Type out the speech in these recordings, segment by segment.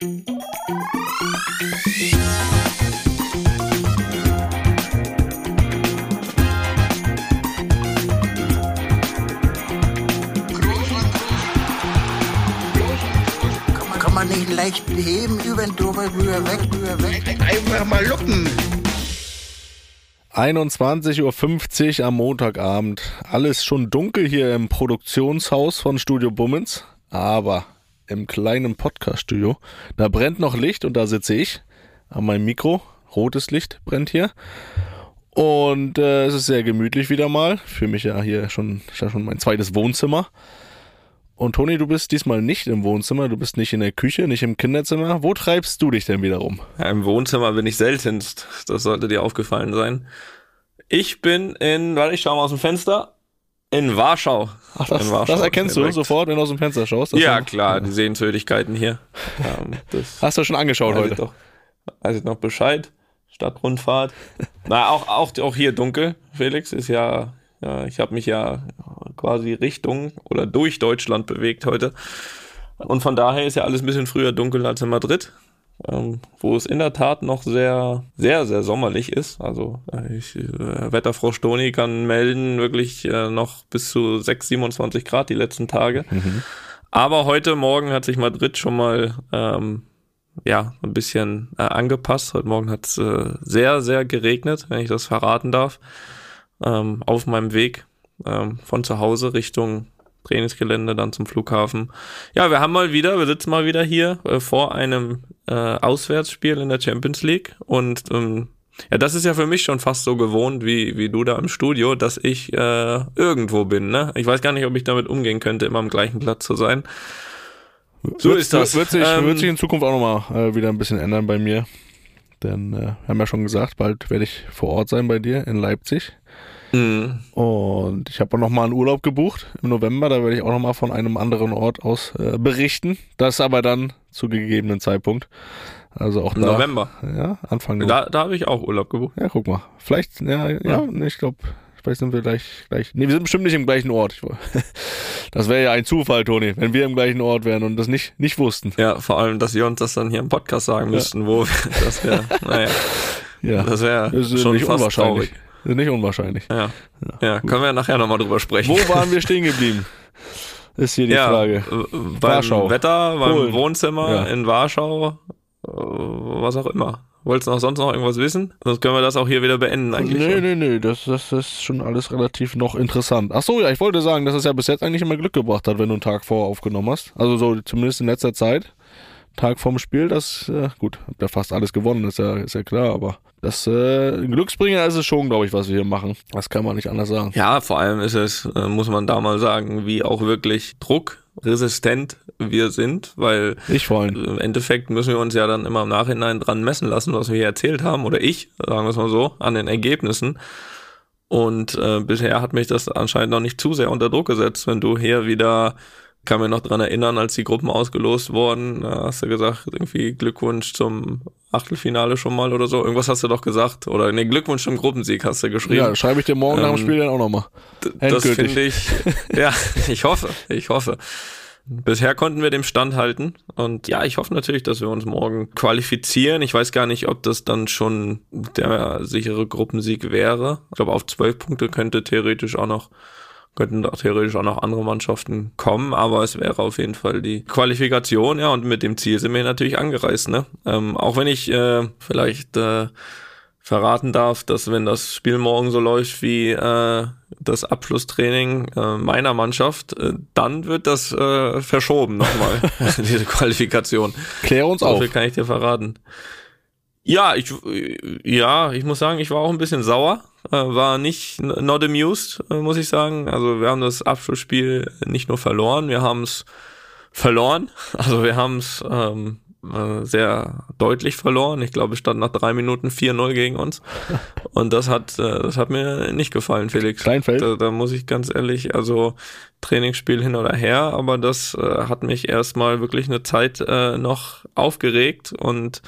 Kann man nicht leicht beheben, über den drüber, rüber, weg, rüber, weg. Einfach mal luppen. 21.50 Uhr am Montagabend. Alles schon dunkel hier im Produktionshaus von Studio Bummens, aber im kleinen Podcaststudio, da brennt noch Licht und da sitze ich an meinem Mikro. Rotes Licht brennt hier. Und äh, es ist sehr gemütlich wieder mal. Für mich ja hier schon, ja schon mein zweites Wohnzimmer. Und Toni, du bist diesmal nicht im Wohnzimmer, du bist nicht in der Küche, nicht im Kinderzimmer. Wo treibst du dich denn wieder rum? Ja, Im Wohnzimmer bin ich seltenst. Das sollte dir aufgefallen sein. Ich bin in, warte, ich schau mal aus dem Fenster. In Warschau. Ach, das, in Warschau das erkennst du direkt. sofort, wenn du aus dem Fenster schaust. Ja, haben- klar, die Sehenswürdigkeiten hier. Ähm, Hast du schon angeschaut weiß ich heute? doch, weiß ich noch Bescheid. Stadtrundfahrt. Na, auch, auch, auch hier dunkel, Felix, ist ja, ja ich habe mich ja quasi Richtung oder durch Deutschland bewegt heute. Und von daher ist ja alles ein bisschen früher dunkel als in Madrid, ähm, wo es in der Tat noch sehr, sehr, sehr sommerlich ist. Also äh, ich, äh, Wetterfrau Stoni kann melden, wirklich äh, noch bis zu 6, 27 Grad die letzten Tage. Aber heute Morgen hat sich Madrid schon mal ähm, ja, ein bisschen äh, angepasst. Heute Morgen hat es äh, sehr, sehr geregnet, wenn ich das verraten darf. Ähm, auf meinem Weg ähm, von zu Hause Richtung Trainingsgelände, dann zum Flughafen. Ja, wir haben mal wieder, wir sitzen mal wieder hier äh, vor einem äh, Auswärtsspiel in der Champions League und ähm, ja, das ist ja für mich schon fast so gewohnt wie, wie du da im Studio, dass ich äh, irgendwo bin. Ne? Ich weiß gar nicht, ob ich damit umgehen könnte, immer am gleichen Platz zu sein. So wird, ist das. Wird sich, Ähm, wird sich in Zukunft auch nochmal äh, wieder ein bisschen ändern bei mir. Denn äh, wir haben ja schon gesagt, bald werde ich vor Ort sein bei dir in Leipzig. Mh. Und ich habe auch nochmal einen Urlaub gebucht im November. Da werde ich auch nochmal von einem anderen Ort aus äh, berichten. Das aber dann zu gegebenen Zeitpunkt. Also auch da. November. Ja, Anfang November. Da, da habe ich auch Urlaub gebucht. Ja, guck mal. Vielleicht, ja, ja, Ja. nee, ich glaube, vielleicht sind wir gleich, gleich. Nee, wir sind bestimmt nicht im gleichen Ort. Das wäre ja ein Zufall, Toni, wenn wir im gleichen Ort wären und das nicht, nicht wussten. Ja, vor allem, dass wir uns das dann hier im Podcast sagen müssten, wo wir, das wäre, naja, Ja, das wäre schon nicht fast unwahrscheinlich. traurig. Nicht unwahrscheinlich. Ja. ja, können wir nachher nochmal drüber sprechen. Wo waren wir stehen geblieben? Ist hier die ja, Frage. Beim Warschau. Wetter, beim Polen. Wohnzimmer Ja. in Warschau, äh, was auch immer. Wolltest du noch sonst noch irgendwas wissen? Sonst können wir das auch hier wieder beenden eigentlich. Nee, schon. nee, nee, das, das ist schon alles relativ noch interessant. Ach so, ja, ich wollte sagen, dass es ja bis jetzt eigentlich immer Glück gebracht hat, wenn du einen Tag vorher aufgenommen hast. Also so zumindest in letzter Zeit. Tag vorm Spiel, das, äh, gut, habt ja fast alles gewonnen, ist ja, ist ja klar, aber das äh, Glücksbringer ist es schon, glaube ich, was wir hier machen. Das kann man nicht anders sagen. Ja, vor allem ist es, äh, muss man da mal sagen, wie auch wirklich druckresistent wir sind, weil Ich vor allem. im Endeffekt müssen wir uns ja dann immer im Nachhinein dran messen lassen, was wir hier erzählt haben, oder ich, sagen wir es mal so, an den Ergebnissen. Und äh, bisher hat mich das anscheinend noch nicht zu sehr unter Druck gesetzt, wenn du hier wieder, kann mir noch dran erinnern, als die Gruppen ausgelost wurden, da hast du gesagt, irgendwie Glückwunsch zum Achtelfinale schon mal oder so. Irgendwas hast du doch gesagt. Oder nee, Glückwunsch zum Gruppensieg hast du geschrieben. Ja, schreibe ich dir morgen nach dem Ähm, Spiel dann auch nochmal. Das finde ich, ja, ich hoffe, ich hoffe. Bisher konnten wir dem Stand halten und ja, ich hoffe natürlich, dass wir uns morgen qualifizieren. Ich weiß gar nicht, ob das dann schon der sichere Gruppensieg wäre. Ich glaube, auf zwölf Punkte könnte theoretisch auch noch könnten da theoretisch auch noch andere Mannschaften kommen, aber es wäre auf jeden Fall die Qualifikation, ja, und mit dem Ziel sind wir natürlich angereist, ne? Ähm, auch wenn ich äh, vielleicht äh, verraten darf, dass wenn das Spiel morgen so läuft wie äh, das Abschlusstraining äh, meiner Mannschaft, äh, dann wird das äh, verschoben nochmal, diese Qualifikation. Klär uns So auf. viel kann ich dir verraten. Ja, ich, ja, ich muss sagen, ich war auch ein bisschen sauer. Äh, war nicht not amused, äh, muss ich sagen. Also wir haben das Abschlussspiel nicht nur verloren, wir haben es verloren. Also wir haben es ähm, äh, sehr deutlich verloren. Ich glaube, es stand nach drei Minuten 4-0 gegen uns. Und das hat, das hat mir nicht gefallen, Felix. Kleinfeld? Da, da muss ich ganz ehrlich, also Trainingsspiel hin oder her, aber das äh, hat mich erstmal wirklich eine Zeit äh, noch aufgeregt und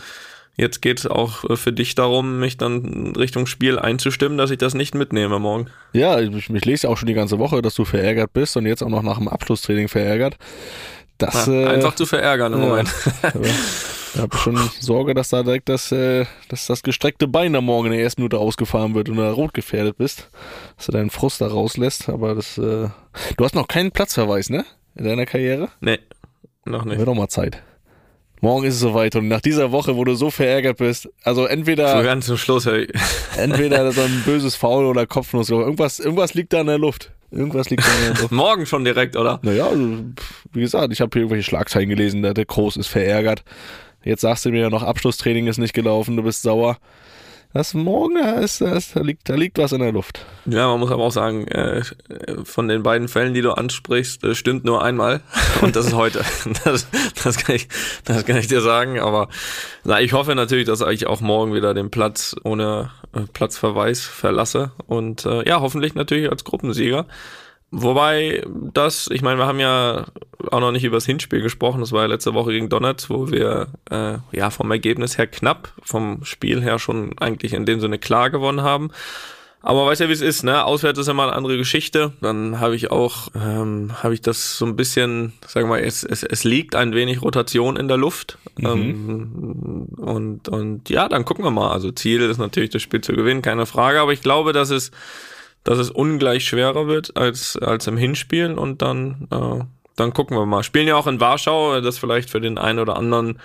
jetzt geht es auch äh, für dich darum, mich dann Richtung Spiel einzustimmen, dass ich das nicht mitnehme morgen. Ja, ich, ich lese auch schon die ganze Woche, dass du verärgert bist und jetzt auch noch nach dem Abschlusstraining verärgert. Das, Ja, äh, einfach zu verärgern im ja. Moment. Ich habe schon Sorge, dass da direkt das, äh, dass das gestreckte Bein am Morgen in der ersten Minute ausgefahren wird und du da rot gefährdet bist. Dass du deinen Frust da rauslässt. Aber das, äh, du hast noch keinen Platzverweis, ne? In deiner Karriere? Nee, noch nicht. Wird doch mal Zeit. Morgen ist es soweit und nach dieser Woche, wo du so verärgert bist, also So entweder, ganz zum Schluss, hey. entweder so ein böses Foul oder Kopfnuss, irgendwas, irgendwas liegt da in der Luft. Irgendwas liegt da in der Luft. Morgen schon direkt, oder? Naja, also, wie gesagt, ich habe hier irgendwelche Schlagzeilen gelesen, der, der Groß ist verärgert. Jetzt sagst du mir ja noch, Abschlusstraining ist nicht gelaufen, du bist sauer. Das morgen, da, ist, da, ist, da, liegt, da liegt was in der Luft. Ja, man muss aber auch sagen, äh, von den beiden Fällen, die du ansprichst, äh, stimmt nur einmal. Und das ist heute. Das, das, kann ich, das kann ich dir sagen. Aber na, ich hoffe natürlich, dass ich auch morgen wieder den Platz ohne äh, Platzverweis verlasse. Und äh, ja, hoffentlich natürlich als Gruppensieger. Wobei das, ich meine, wir haben ja auch noch nicht über das Hinspiel gesprochen. Das war ja letzte Woche gegen Donetsk, wo wir äh, ja vom Ergebnis her knapp, vom Spiel her schon eigentlich in dem Sinne klar gewonnen haben. Aber weißt ja, wie es ist, ne? Auswärts ist immer eine andere Geschichte. Dann habe ich auch, ähm, habe ich das so ein bisschen, sagen wir mal, es, es, es liegt ein wenig Rotation in der Luft. Ähm, und, und ja, dann gucken wir mal. Also Ziel ist natürlich, das Spiel zu gewinnen, keine Frage. Aber ich glaube, dass es, dass es ungleich schwerer wird als, als im Hinspielen und dann, äh, dann gucken wir mal. Spielen ja auch in Warschau, das vielleicht für den einen oder anderen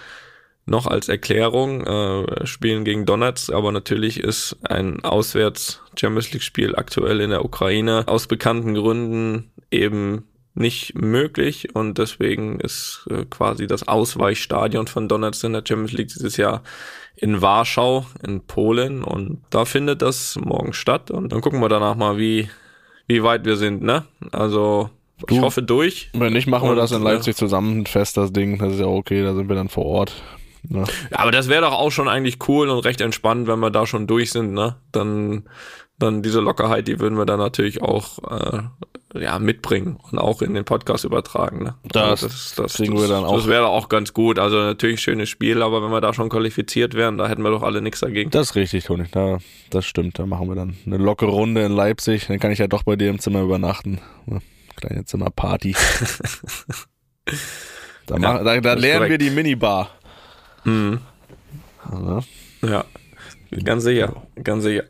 noch als Erklärung, äh, spielen gegen Donetsk, aber natürlich ist ein Auswärts Champions League Spiel aktuell in der Ukraine aus bekannten Gründen eben nicht möglich und deswegen ist äh, quasi das Ausweichstadion von Donetsk in der Champions League dieses Jahr in Warschau in Polen und da findet das morgen statt und dann gucken wir danach mal, wie wie weit wir sind, ne? Also ich Du- hoffe durch. Wenn nicht, machen wir Und, das in äh, Leipzig zusammen fest, das Ding. Das ist ja okay, da sind wir dann vor Ort. Ja. Ja, aber das wäre doch auch schon eigentlich cool und recht entspannt, wenn wir da schon durch sind, ne? Dann, dann diese Lockerheit, die würden wir dann natürlich auch äh, ja, mitbringen und auch in den Podcast übertragen. Ne? Das kriegen wir dann auch. Das wäre auch ganz gut. Also natürlich schönes Spiel, aber wenn wir da schon qualifiziert wären, da hätten wir doch alle nichts dagegen. Das ist richtig, Toni. Da, das stimmt. Da machen wir dann eine lockere Runde in Leipzig. Dann kann ich ja doch bei dir im Zimmer übernachten. Ja, Kleine Zimmerparty. Da, mach, da, da das lernen wir korrekt. die Minibar. Mhm. Ja. Ja, ganz sicher, ganz sicher.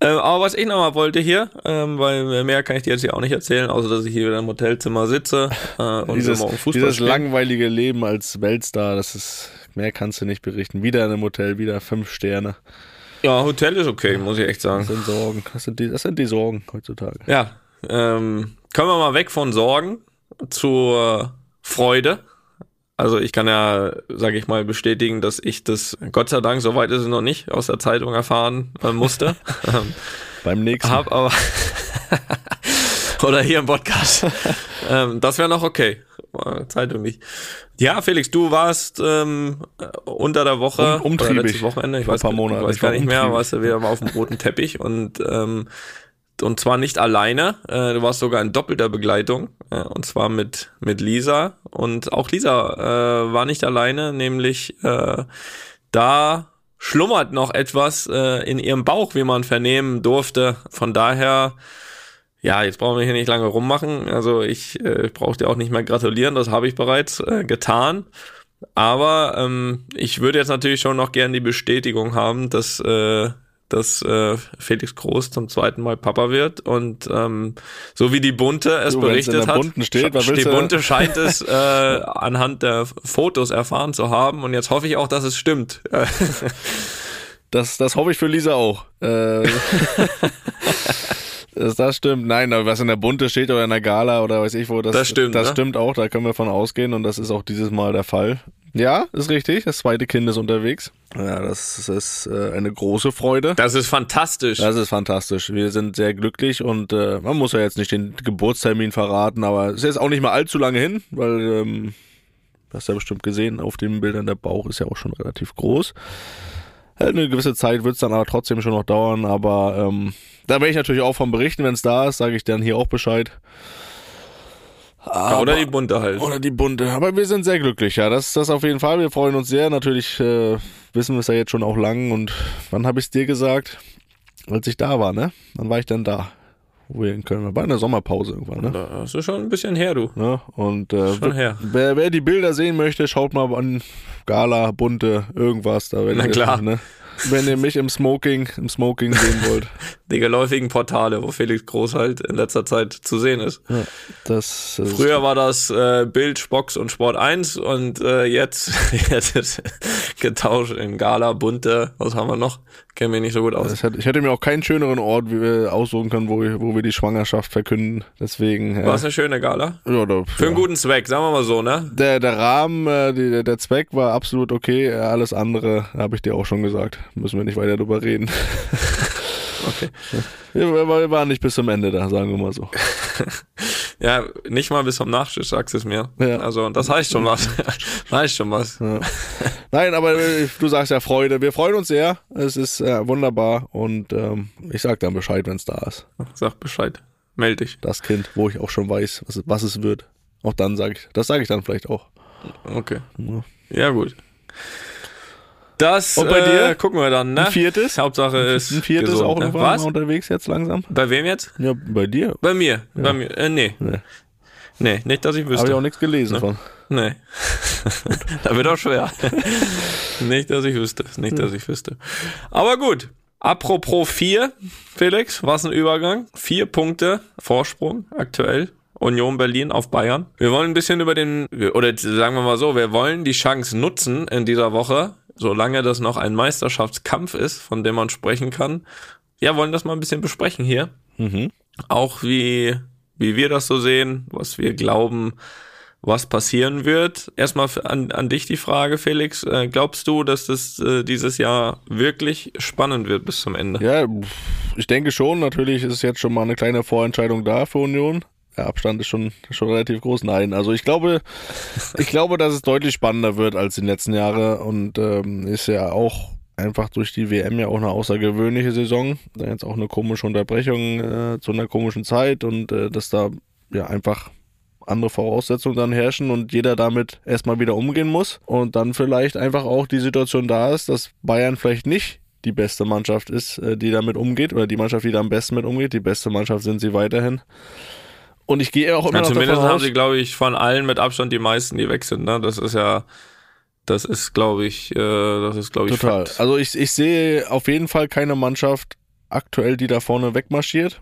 Ähm, aber was ich nochmal wollte hier, ähm, weil mehr kann ich dir jetzt hier auch nicht erzählen, außer dass ich hier wieder im Hotelzimmer sitze äh, und Dieses, morgen Fußball dieses spielen. langweilige Leben als Weltstar, das ist, mehr kannst du nicht berichten. Wieder in einem Hotel, wieder fünf Sterne. Ja, Hotel ist okay, muss ich echt Das sagen. sind Sorgen. Das sind die, das sind die Sorgen heutzutage. Ja, ähm, kommen wir mal weg von Sorgen zur Freude. Also ich kann ja, sage ich mal, bestätigen, dass ich das, Gott sei Dank, soweit ist es noch nicht, aus der Zeitung erfahren äh, musste. ähm, Beim nächsten. hab aber oder hier im Podcast. ähm, das wäre noch okay. Zeitung nicht. Ja, Felix, du warst ähm, äh, unter der Woche, Um- umtriebig. letztes Wochenende, ich Vor ein weiß, paar ich Monaten. weiß Ich gar nicht mehr, warst du wieder mal auf dem roten Teppich und ähm, und zwar nicht alleine, äh, du warst sogar in doppelter Begleitung, äh, und zwar mit, mit Lisa. Und auch Lisa äh, war nicht alleine, nämlich äh, da schlummert noch etwas äh, in ihrem Bauch, wie man vernehmen durfte. Von daher, ja, jetzt brauchen wir hier nicht lange rummachen. Also ich äh, brauche dir auch nicht mehr gratulieren, das habe ich bereits äh, getan. Aber ähm, ich würde jetzt natürlich schon noch gern die Bestätigung haben, dass, äh, dass äh, Felix Groß zum zweiten Mal Papa wird. Und ähm, so wie die Bunte es Du, berichtet hat, steht, die Bunte scheint es äh, anhand der Fotos erfahren zu haben. Und jetzt hoffe ich auch, dass es stimmt. Das, das hoffe ich für Lisa auch. Äh, das, stimmt. Nein, aber was in der Bunte steht oder in der Gala oder weiß ich wo, das, Das stimmt, Das ne? stimmt auch, da können wir von ausgehen und das ist auch dieses Mal der Fall. Ja, ist richtig. Das zweite Kind ist unterwegs. Ja, das ist äh, eine große Freude. Das ist fantastisch. Das ist fantastisch. Wir sind sehr glücklich und äh, man muss ja jetzt nicht den Geburtstermin verraten, aber es ist auch nicht mal allzu lange hin, weil ähm, du hast ja bestimmt gesehen, auf den Bildern der Bauch ist ja auch schon relativ groß. Eine gewisse Zeit wird es dann aber trotzdem schon noch dauern, aber ähm, da werde ich natürlich auch von berichten, wenn es da ist, sage ich dann hier auch Bescheid. Ja, oder die Bunte halt. Oder die bunte. Aber wir sind sehr glücklich, ja. Das, das auf jeden Fall. Wir freuen uns sehr. Natürlich äh, wissen wir es ja jetzt schon auch lang. Und wann habe ich es dir gesagt? Als ich da war, ne? Wann war ich denn da? wo wir in Köln waren. War in der Sommerpause irgendwann, ne? Das ist schon ein bisschen her, du. Ja, und äh, Schon her. wer, wer die Bilder sehen möchte, schaut mal an Gala, bunte, irgendwas. Da Na klar. Ne? Wenn ihr mich im Smoking, im Smoking sehen wollt. Die geläufigen Portale, wo Felix Groß halt in letzter Zeit zu sehen ist. Ja, das ist Früher war das äh, Bild, Spox und Sport 1 und äh, jetzt, jetzt ist getauscht in Gala, bunte, was haben wir noch? Kennen wir nicht so gut aus. Hätte, ich hätte mir auch keinen schöneren Ort wie wir aussuchen können, wo, wir- wo wir die Schwangerschaft verkünden. Deswegen. War Äh, es eine schöne Gala? ja, da, Für ja. einen guten Zweck, sagen wir mal so, ne? Der, der Rahmen, äh, die, der- Zweck war absolut okay. Alles andere habe ich dir auch schon gesagt. Müssen wir nicht weiter drüber reden. Okay. Wir, wir, waren nicht bis zum Ende da, sagen wir mal so. Ja, nicht mal bis zum Nachtisch, sagst du es mir. Ja. Also, das heißt schon was. heißt schon was. Ja. Nein, aber äh, du sagst ja Freude. Wir freuen uns sehr. Es ist äh, wunderbar und ähm, ich sag dann Bescheid, wenn es da ist. Sag Bescheid. Meld dich. Das Kind, wo ich auch schon weiß, was, es- was es wird. Auch dann sage ich, das sage ich dann vielleicht auch. Okay. Ja. Ja, gut. Das Und bei äh, dir? gucken wir dann, ne? Ein viertes? Hauptsache ist. Ein viertes gesund, auch ne? Was? unterwegs jetzt langsam? Bei wem jetzt? Ja, bei dir. Bei mir. Bei mir. Äh, nee. Nee. Nee, nicht, dass ich Habe wüsste. ich auch nichts gelesen von. Nee. da wird auch schwer. nicht, dass ich wüsste. Nicht, dass ich wüsste. Aber gut. Apropos vier, Felix, was ein Übergang. Vier Punkte Vorsprung aktuell. Union Berlin auf Bayern. Wir wollen ein bisschen über den, oder sagen wir mal so, wir wollen die Chance nutzen in dieser Woche, solange das noch ein Meisterschaftskampf ist, von dem man sprechen kann. Ja, wollen das mal ein bisschen besprechen hier Mhm. auch wie, wie wir das so sehen, was wir glauben, was passieren wird. Erstmal an, an dich die Frage, Felix. Äh, glaubst du, dass das äh, dieses Jahr wirklich spannend wird bis zum Ende? Ja, ich denke schon. Natürlich ist jetzt schon mal eine kleine Vorentscheidung da für Union. Der Abstand ist schon, schon relativ groß. Nein, also ich glaube, ich glaube, dass es deutlich spannender wird als die letzten Jahre und ähm, ist ja auch einfach durch die WM ja auch eine außergewöhnliche Saison. Da jetzt auch eine komische Unterbrechung äh, zu einer komischen Zeit und äh, dass da ja einfach andere Voraussetzungen dann herrschen und jeder damit erstmal wieder umgehen muss und dann vielleicht einfach auch die Situation da ist, dass Bayern vielleicht nicht die beste Mannschaft ist, äh, die damit umgeht oder die Mannschaft, die da am besten mit umgeht. Die beste Mannschaft sind sie weiterhin. Und ich gehe auch immer Ja, noch zumindest davon haben aus, sie, glaube ich, von allen mit Abstand die meisten, die weg sind. Ne? Das ist ja, das ist, glaube ich, äh, das ist, glaube ich, Total. Fakt. Also ich, ich sehe auf jeden Fall keine Mannschaft aktuell, die da vorne wegmarschiert.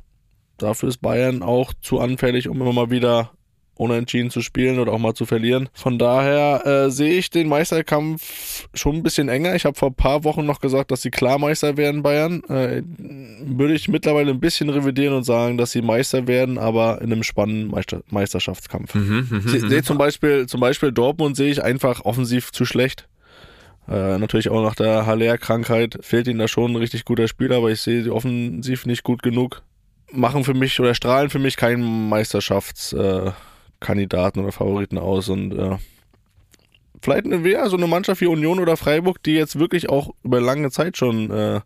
Dafür ist Bayern auch zu anfällig, um immer mal wieder unentschieden zu spielen oder auch mal zu verlieren. Von daher äh, sehe ich den Meisterkampf schon ein bisschen enger. Ich habe vor ein paar Wochen noch gesagt, dass sie klar Meister werden, Bayern. Äh, würde ich mittlerweile ein bisschen revidieren und sagen, dass sie Meister werden, aber in einem spannenden Meister Meisterschaftskampf. Mhm, Se- mhm. Sehe zum Beispiel, zum Beispiel Dortmund sehe ich einfach offensiv zu schlecht. Äh, natürlich auch nach der Haller-Krankheit fehlt ihnen da schon ein richtig guter Spieler, aber ich sehe sie offensiv nicht gut genug. Machen für mich oder strahlen für mich keinen Meisterschaftskandidaten äh, Kandidaten oder Favoriten aus und äh, vielleicht eine, ja, so eine Mannschaft wie Union oder Freiburg, die jetzt wirklich auch über lange Zeit schon äh,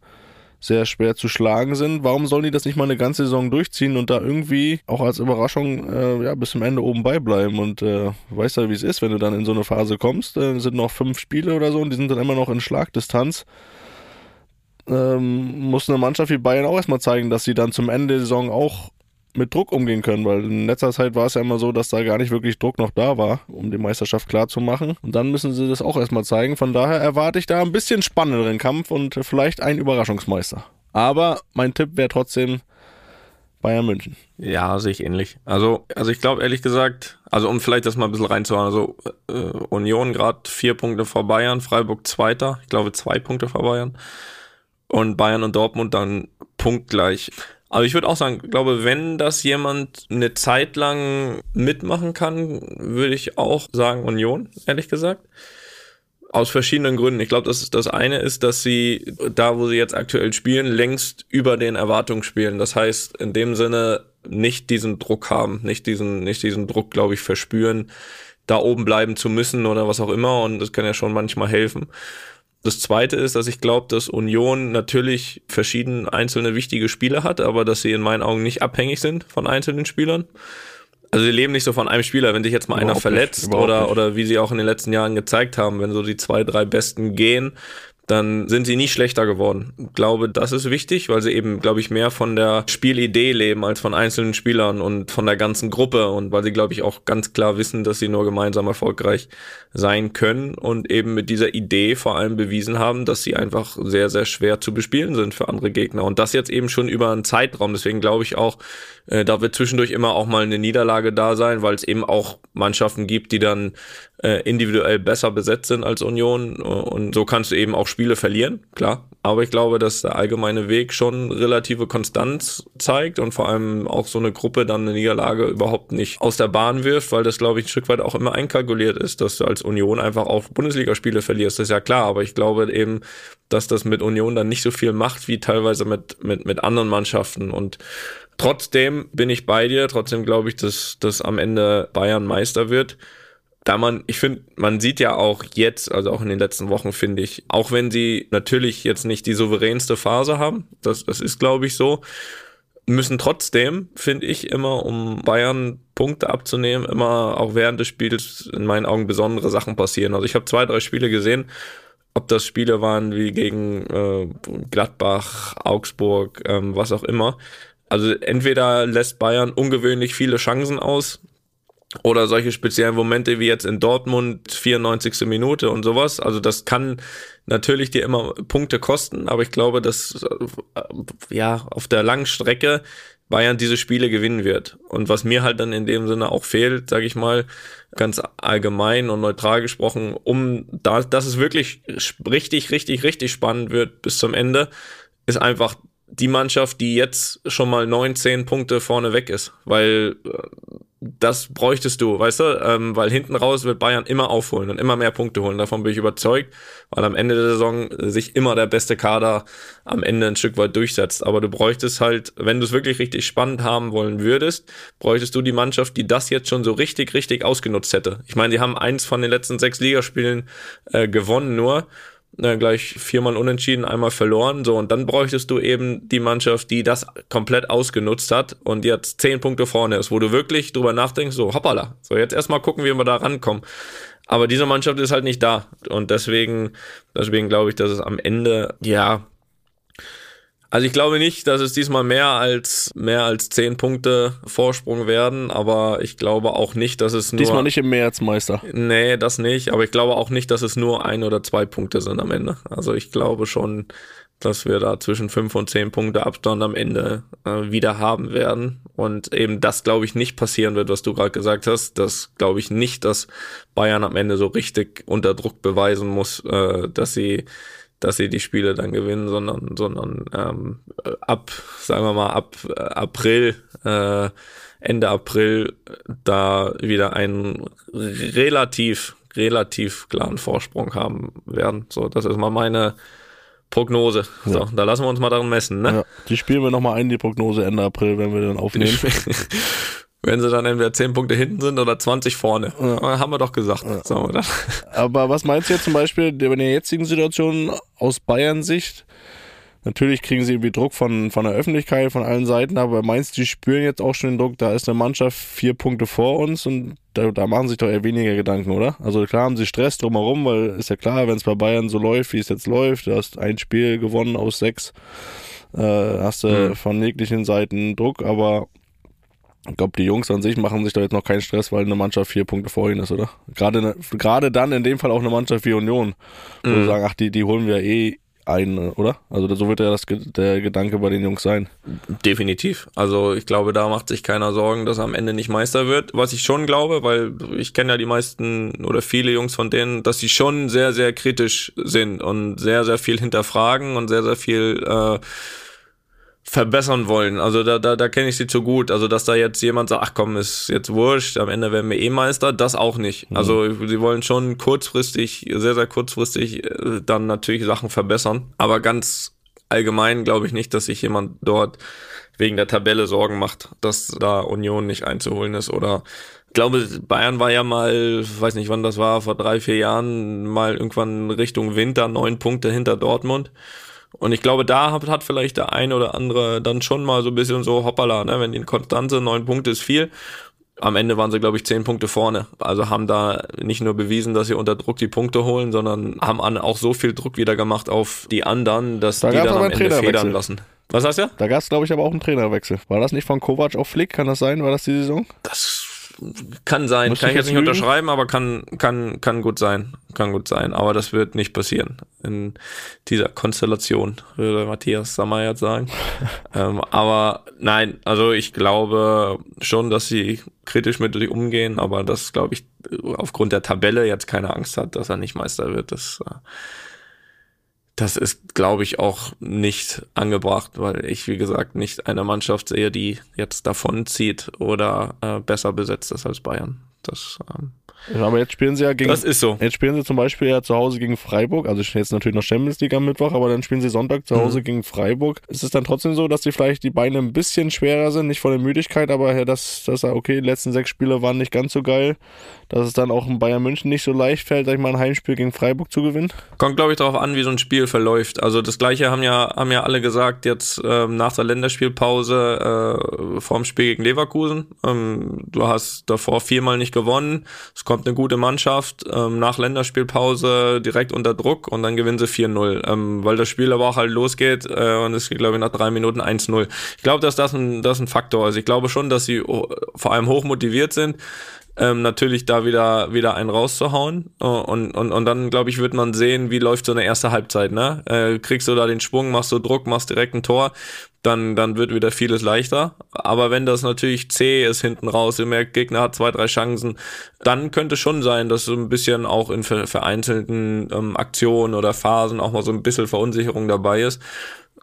sehr schwer zu schlagen sind. Warum sollen die das nicht mal eine ganze Saison durchziehen und da irgendwie auch als Überraschung äh, ja, bis zum Ende oben beibleiben? Und äh, weißt ja, wie es ist, wenn du dann in so eine Phase kommst, äh, sind noch fünf Spiele oder so und die sind dann immer noch in Schlagdistanz. Ähm, muss eine Mannschaft wie Bayern auch erstmal zeigen, dass sie dann zum Ende der Saison auch mit Druck umgehen können, weil in letzter Zeit war es ja immer so, dass da gar nicht wirklich Druck noch da war, um die Meisterschaft klar zu machen. Und dann müssen sie das auch erstmal zeigen. Von daher erwarte ich da ein bisschen spannenderen Kampf und vielleicht einen Überraschungsmeister. Aber mein Tipp wäre trotzdem Bayern München. Ja, sehe ich ähnlich. Also, also ich glaube ehrlich gesagt, also um vielleicht das mal ein bisschen reinzuhauen, also äh, Union gerade vier Punkte vor Bayern, Freiburg Zweiter, ich glaube zwei Punkte vor Bayern und Bayern und Dortmund dann punktgleich. Aber ich würde auch sagen, glaube, wenn das jemand eine Zeit lang mitmachen kann, würde ich auch sagen Union, ehrlich gesagt. Aus verschiedenen Gründen. Ich glaube, das, das eine ist, dass sie da, wo sie jetzt aktuell spielen, längst über den Erwartungen spielen. Das heißt, in dem Sinne nicht diesen Druck haben, nicht diesen, nicht diesen Druck, glaube ich, verspüren, da oben bleiben zu müssen oder was auch immer. Und das kann ja schon manchmal helfen. Das zweite ist, dass ich glaube, dass Union natürlich verschiedene einzelne wichtige Spiele hat, aber dass sie in meinen Augen nicht abhängig sind von einzelnen Spielern. Also sie leben nicht so von einem Spieler, wenn sich jetzt mal einer Überhaupt nicht, verletzt überhaupt oder, nicht. oder wie sie auch in den letzten Jahren gezeigt haben, wenn so die zwei, drei Besten gehen, dann sind sie nie schlechter geworden. Ich glaube, das ist wichtig, weil sie eben, glaube ich, mehr von der Spielidee leben als von einzelnen Spielern und von der ganzen Gruppe und weil sie, glaube ich, auch ganz klar wissen, dass sie nur gemeinsam erfolgreich sein können und eben mit dieser Idee vor allem bewiesen haben, dass sie einfach sehr, sehr schwer zu bespielen sind für andere Gegner. Und das jetzt eben schon über einen Zeitraum. Deswegen glaube ich auch, äh, da wird zwischendurch immer auch mal eine Niederlage da sein, weil es eben auch Mannschaften gibt, die dann äh, individuell besser besetzt sind als Union. Und so kannst du eben auch Spiele verlieren, klar. Aber ich glaube, dass der allgemeine Weg schon relative Konstanz zeigt und vor allem auch so eine Gruppe dann eine Niederlage überhaupt nicht aus der Bahn wirft, weil das, glaube ich, ein Stück weit auch immer einkalkuliert ist, dass du als Union einfach auch Bundesligaspiele verlierst. Das ist ja klar. Aber ich glaube eben, dass das mit Union dann nicht so viel macht wie teilweise mit, mit, mit anderen Mannschaften. Und Trotzdem bin ich bei dir, trotzdem glaube ich, dass, dass am Ende Bayern Meister wird. Da man, ich finde, man sieht ja auch jetzt, also auch in den letzten Wochen, finde ich, auch wenn sie natürlich jetzt nicht die souveränste Phase haben, das, das ist, glaube ich, so, müssen trotzdem, finde ich, immer, um Bayern Punkte abzunehmen, immer auch während des Spiels in meinen Augen besondere Sachen passieren. Also ich habe zwei, drei Spiele gesehen, ob das Spiele waren wie gegen äh, Gladbach, Augsburg, ähm, was auch immer. Also entweder lässt Bayern ungewöhnlich viele Chancen aus oder solche speziellen Momente wie jetzt in Dortmund 94. Minute und sowas. Also das kann natürlich dir immer Punkte kosten, aber ich glaube, dass äh, ja auf der langen Strecke Bayern diese Spiele gewinnen wird. Und was mir halt dann in dem Sinne auch fehlt, sage ich mal, ganz allgemein und neutral gesprochen, um da, dass es wirklich richtig, richtig, richtig spannend wird bis zum Ende, ist einfach die Mannschaft, die jetzt schon mal neun, zehn Punkte vorne weg ist, weil äh, das bräuchtest du, weißt du, ähm, weil hinten raus wird Bayern immer aufholen und immer mehr Punkte holen. Davon bin ich überzeugt, weil am Ende der Saison sich immer der beste Kader am Ende ein Stück weit durchsetzt. Aber du bräuchtest halt, wenn du es wirklich richtig spannend haben wollen würdest, bräuchtest du die Mannschaft, die das jetzt schon so richtig, richtig ausgenutzt hätte. Ich meine, die haben eins von den letzten sechs Ligaspielen äh, gewonnen nur äh, gleich viermal unentschieden, einmal verloren. So, und dann bräuchtest du eben die Mannschaft, die das komplett ausgenutzt hat und jetzt zehn Punkte vorne ist, wo du wirklich drüber nachdenkst, so hoppala, so jetzt erstmal gucken, wie wir da rankommen. Aber diese Mannschaft ist halt nicht da. Und deswegen, deswegen glaube ich, dass es am Ende, ja, also ich glaube nicht, dass es diesmal mehr als mehr als zehn Punkte Vorsprung werden, aber ich glaube auch nicht, dass es nur diesmal nicht im März Meister. Nee, das nicht, aber ich glaube auch nicht, dass es nur ein oder zwei Punkte sind am Ende. Also ich glaube schon, dass wir da zwischen fünf und zehn Punkte Abstand am Ende äh, wieder haben werden und eben das glaube ich nicht passieren wird, was du gerade gesagt hast. Das glaube ich nicht, dass Bayern am Ende so richtig unter Druck beweisen muss, äh, dass sie dass sie die Spiele dann gewinnen, sondern, sondern ähm, ab, sagen wir mal, ab äh, April, äh, Ende April da wieder einen relativ, relativ klaren Vorsprung haben werden. So, das ist mal meine Prognose. So, ja. da lassen wir uns mal daran messen. Ne? Ja, die spielen wir nochmal ein, die Prognose Ende April, wenn wir dann aufnehmen. wenn sie dann entweder 10 Punkte hinten sind oder 20 vorne. Ja. Haben wir doch gesagt. Ja. So, Aber was meinst du jetzt zum Beispiel in der jetzigen Situation aus Bayern-Sicht? Natürlich kriegen sie irgendwie Druck von, von der Öffentlichkeit, von allen Seiten, aber meinst du, die spüren jetzt auch schon den Druck, da ist eine Mannschaft vier Punkte vor uns und da, da machen sich doch eher weniger Gedanken, oder? Also klar haben sie Stress drumherum, weil ist ja klar, wenn es bei Bayern so läuft, wie es jetzt läuft, du hast ein Spiel gewonnen aus sechs, äh, hast du mhm. von jeglichen Seiten Druck, aber ich glaube, die Jungs an sich machen sich da jetzt noch keinen Stress, weil eine Mannschaft vier Punkte vor ihnen ist, oder? Gerade, ne, gerade dann in dem Fall auch eine Mannschaft wie Union, wo mhm. sagen, ach, die, die holen wir eh ein, oder? Also so wird ja das, der Gedanke bei den Jungs sein. Definitiv. Also ich glaube, da macht sich keiner Sorgen, dass er am Ende nicht Meister wird. Was ich schon glaube, weil ich kenne ja die meisten oder viele Jungs von denen, dass sie schon sehr, sehr kritisch sind und sehr, sehr viel hinterfragen und sehr, sehr viel äh, verbessern wollen. Also da, da, da kenne ich sie zu gut. Also dass da jetzt jemand sagt, ach komm, ist jetzt wurscht, am Ende werden wir eh Meister, das auch nicht. Mhm. Also sie wollen schon kurzfristig, sehr, sehr kurzfristig äh, dann natürlich Sachen verbessern. Aber ganz allgemein glaube ich nicht, dass sich jemand dort wegen der Tabelle Sorgen macht, dass da Union nicht einzuholen ist oder ich glaube, Bayern war ja mal, weiß nicht wann das war, vor drei, vier Jahren mal irgendwann Richtung Winter neun Punkte hinter Dortmund. Und ich glaube, da hat, hat vielleicht der eine oder andere dann schon mal so ein bisschen so, hoppala, ne, wenn die Konstanze neun Punkte ist viel. am Ende waren sie, glaube ich, zehn Punkte vorne. Also haben da nicht nur bewiesen, dass sie unter Druck die Punkte holen, sondern haben auch so viel Druck wieder gemacht auf die anderen, dass Da die dann am Ende federn lassen. Was heißt du? Da gab es, glaube ich, aber auch einen Trainerwechsel. War das nicht von Kovac auf Flick? Kann das sein? War das die Saison? Das kann sein. Müsste kann ich jetzt nicht unterschreiben, aber kann, kann, kann gut sein. Kann gut sein. Aber das wird nicht passieren. In dieser Konstellation, würde Matthias Sammer jetzt sagen. ähm, aber nein, also ich glaube schon, dass sie kritisch mit sich umgehen, aber das, glaube ich, aufgrund der Tabelle jetzt keine Angst hat, dass er nicht Meister wird. Das, äh, das ist, glaube ich, auch nicht angebracht, weil ich, wie gesagt, nicht eine Mannschaft sehe, die jetzt davonzieht oder äh, besser besetzt ist als Bayern. Das, ähm, Aber jetzt spielen sie ja gegen. das ist so. Jetzt spielen sie zum Beispiel ja zu Hause gegen Freiburg, also jetzt natürlich noch Champions League am Mittwoch, aber dann spielen sie Sonntag zu Hause gegen Freiburg. Ist es dann trotzdem so, dass die vielleicht die Beine ein bisschen schwerer sind, nicht von der Müdigkeit, aber ja, dass, dass er, okay, die letzten sechs Spiele waren nicht ganz so geil, dass es dann auch in Bayern München nicht so leicht fällt, sag ich mal, ein Heimspiel gegen Freiburg zu gewinnen? Kommt, glaube ich, darauf an, wie so ein Spiel verläuft. Also das gleiche haben ja, haben ja alle gesagt, jetzt ähm, nach der Länderspielpause äh, vorm Spiel gegen Leverkusen. Ähm, du hast davor viermal nicht gewonnen. Es kommt eine gute Mannschaft ähm, nach Länderspielpause direkt unter Druck und dann gewinnen sie 4-0. Ähm, weil das Spiel aber auch halt losgeht äh, und es geht, glaube ich, nach drei Minuten 1-0. Ich glaube, dass das ein, das ein Faktor ist. Ich glaube schon, dass sie vor allem hoch motiviert sind ähm, natürlich da wieder wieder einen rauszuhauen. Äh, und und und dann glaube ich wird man sehen wie läuft so eine erste Halbzeit ne? Äh, kriegst du da den Schwung machst du Druck machst direkt ein Tor dann dann wird wieder vieles leichter. Aber wenn das natürlich zäh ist hinten raus ihr merkt Gegner hat zwei drei Chancen dann könnte schon sein dass so ein bisschen auch in ver vereinzelten ähm, Aktionen oder Phasen auch mal so ein bisschen Verunsicherung dabei ist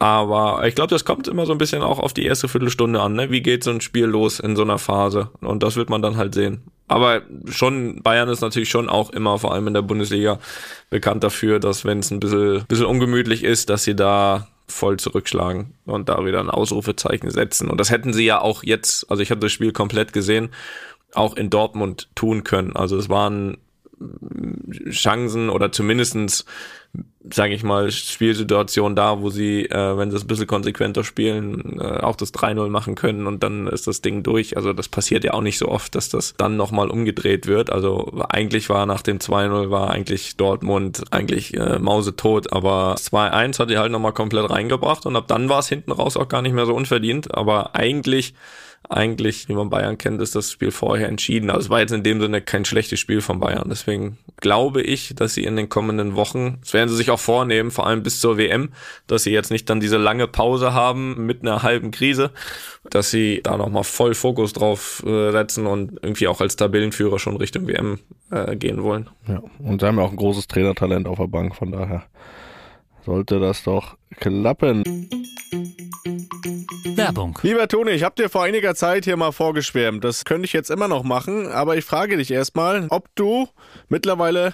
aber ich glaube, das kommt immer so ein bisschen auch auf die erste Viertelstunde an. Ne? Wie geht so ein Spiel los in so einer Phase? Und das wird man dann halt sehen. Aber schon, Bayern ist natürlich schon auch immer, vor allem in der Bundesliga, bekannt dafür, dass wenn es ein bisschen, bisschen ungemütlich ist, dass sie da voll zurückschlagen und da wieder ein Ausrufezeichen setzen. Und das hätten sie ja auch jetzt, also ich habe das Spiel komplett gesehen, auch in Dortmund tun können. Also es waren Chancen oder zumindestens sage ich mal, Spielsituation da, wo sie, äh, wenn sie es ein bisschen konsequenter spielen, äh, auch das 3-0 machen können und dann ist das Ding durch. Also das passiert ja auch nicht so oft, dass das dann nochmal umgedreht wird. Also eigentlich war nach dem 2-0 war eigentlich Dortmund eigentlich äh, mausetot, aber 2-1 hat die halt nochmal komplett reingebracht und ab dann war es hinten raus auch gar nicht mehr so unverdient, aber eigentlich eigentlich, wie man Bayern kennt, ist das Spiel vorher entschieden. Also es war jetzt in dem Sinne kein schlechtes Spiel von Bayern. Deswegen glaube ich, dass sie in den kommenden Wochen, das werden sie sich auch vornehmen, vor allem bis zur WM, dass sie jetzt nicht dann diese lange Pause haben mit einer halben Krise, dass sie da nochmal voll Fokus drauf äh, setzen und irgendwie auch als Tabellenführer schon Richtung WM äh, gehen wollen. Ja, und sie haben ja auch ein großes Trainertalent auf der Bank, von daher sollte das doch klappen. Werbung. Lieber Toni, ich habe dir vor einiger Zeit hier mal vorgeschwärmt. Das könnte ich jetzt immer noch machen, aber ich frage dich erstmal, ob du mittlerweile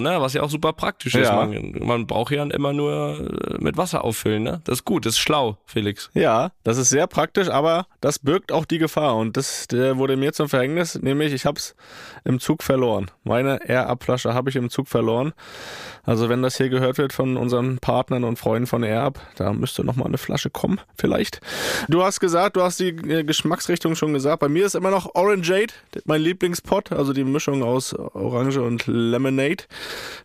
ne? Was ja auch super praktisch ist. Ja. Man, man braucht ja immer nur äh, mit Wasser auffüllen, ne? Das ist gut, das ist schlau, Felix. Ja, das ist sehr praktisch, aber das birgt auch die Gefahr und das wurde mir zum Verhängnis, nämlich ich habe es im Zug verloren. Meine Air-Up-Flasche habe ich im Zug verloren. Also wenn das hier gehört wird von unseren Partnern und Freunden von Air-Up, da müsste noch mal eine Flasche kommen, vielleicht. Du hast gesagt, du hast die äh, Geschmacksrichtung schon gesagt. Bei mir ist immer noch Orangeade, mein Lieblingspot, also die Mischung aus Orange und Lemonade.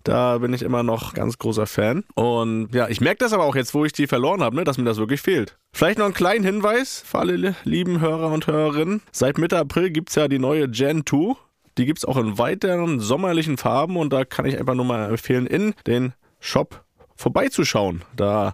Da bin ich immer noch ganz großer Fan. Und ja, ich merke das aber auch jetzt, wo ich die verloren habe, ne, dass mir das wirklich fehlt. Vielleicht noch einen kleinen Hinweis für alle li- lieben Hörer und Hörerinnen. Seit Mitte April gibt's ja die neue Gen 2. Die gibt's auch in weiteren sommerlichen Farben und da kann ich einfach nur mal empfehlen, in den Shop vorbeizuschauen. Da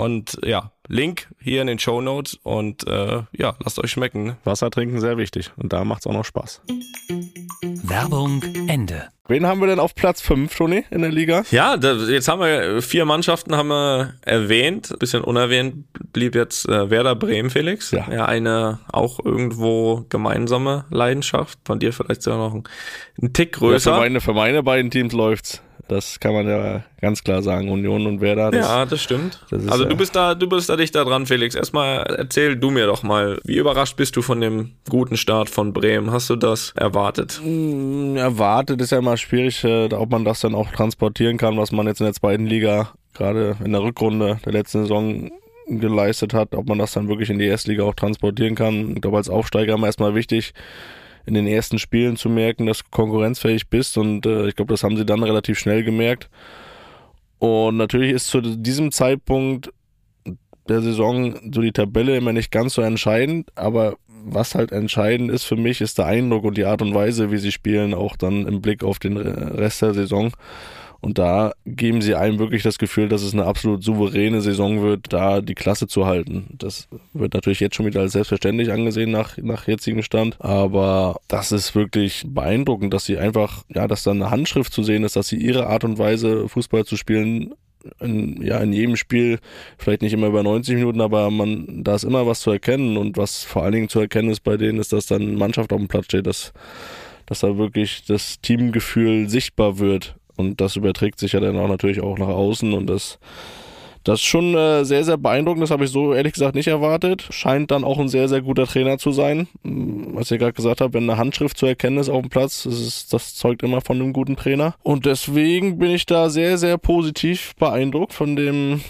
Und ja, Link hier in den Show Notes und äh, ja, lasst euch schmecken. Ne? Wasser trinken sehr wichtig und da macht's auch noch Spaß. Werbung Ende. Wen haben wir denn auf Platz 5, Toni, in der Liga? Ja, da, jetzt haben wir vier Mannschaften haben wir erwähnt. Bisschen unerwähnt blieb jetzt äh, Werder Bremen, Felix. Ja. ja, eine auch irgendwo gemeinsame Leidenschaft. Von dir vielleicht sogar noch ein, ein Tick Ja, für, größer. meine, für meine beiden Teams läuft's. Das kann man ja ganz klar sagen. Union und Werder. Das, ja, das stimmt. das also du bist da, du bist da dichter dran, Felix. Erstmal erzähl du mir doch mal, wie überrascht bist du von dem guten Start von Bremen? Hast du das erwartet? Mm, erwartet ist ja immer schwierig, äh, ob man das dann auch transportieren kann, was man jetzt in der zweiten Liga gerade in der Rückrunde der letzten Saison geleistet hat, ob man das dann wirklich in die Erstliga auch transportieren kann. Ich glaube, als Aufsteiger immer erstmal wichtig, in den ersten Spielen zu merken, dass du konkurrenzfähig bist und äh, ich glaube, das haben sie dann relativ schnell gemerkt. Und natürlich ist zu diesem Zeitpunkt der Saison so die Tabelle immer nicht ganz so entscheidend, aber was halt entscheidend ist für mich, ist der Eindruck und die Art und Weise, wie sie spielen, auch dann im Blick auf den Rest der Saison. Und da geben sie einem wirklich das Gefühl, dass es eine absolut souveräne Saison wird, da die Klasse zu halten. Das wird natürlich jetzt schon wieder als selbstverständlich angesehen nach, nach jetzigem Stand. Aber das ist wirklich beeindruckend, dass sie einfach, ja, dass da eine Handschrift zu sehen ist, dass sie ihre Art und Weise, Fußball zu spielen, in, ja, in jedem Spiel, vielleicht nicht immer über 90 Minuten, aber man, da ist immer was zu erkennen und was vor allen Dingen zu erkennen ist bei denen, ist, dass dann Mannschaft auf dem Platz steht, dass, dass da wirklich das Teamgefühl sichtbar wird und das überträgt sich ja dann auch natürlich auch nach außen und das, das ist schon äh, sehr, sehr beeindruckend. Das habe ich so ehrlich gesagt nicht erwartet. Scheint dann auch ein sehr, sehr guter Trainer zu sein. Mm, Was ich gerade gesagt habe, wenn eine Handschrift zu erkennen ist auf dem Platz, das, ist, das zeugt immer von einem guten Trainer. Und deswegen bin ich da sehr, sehr positiv beeindruckt von dem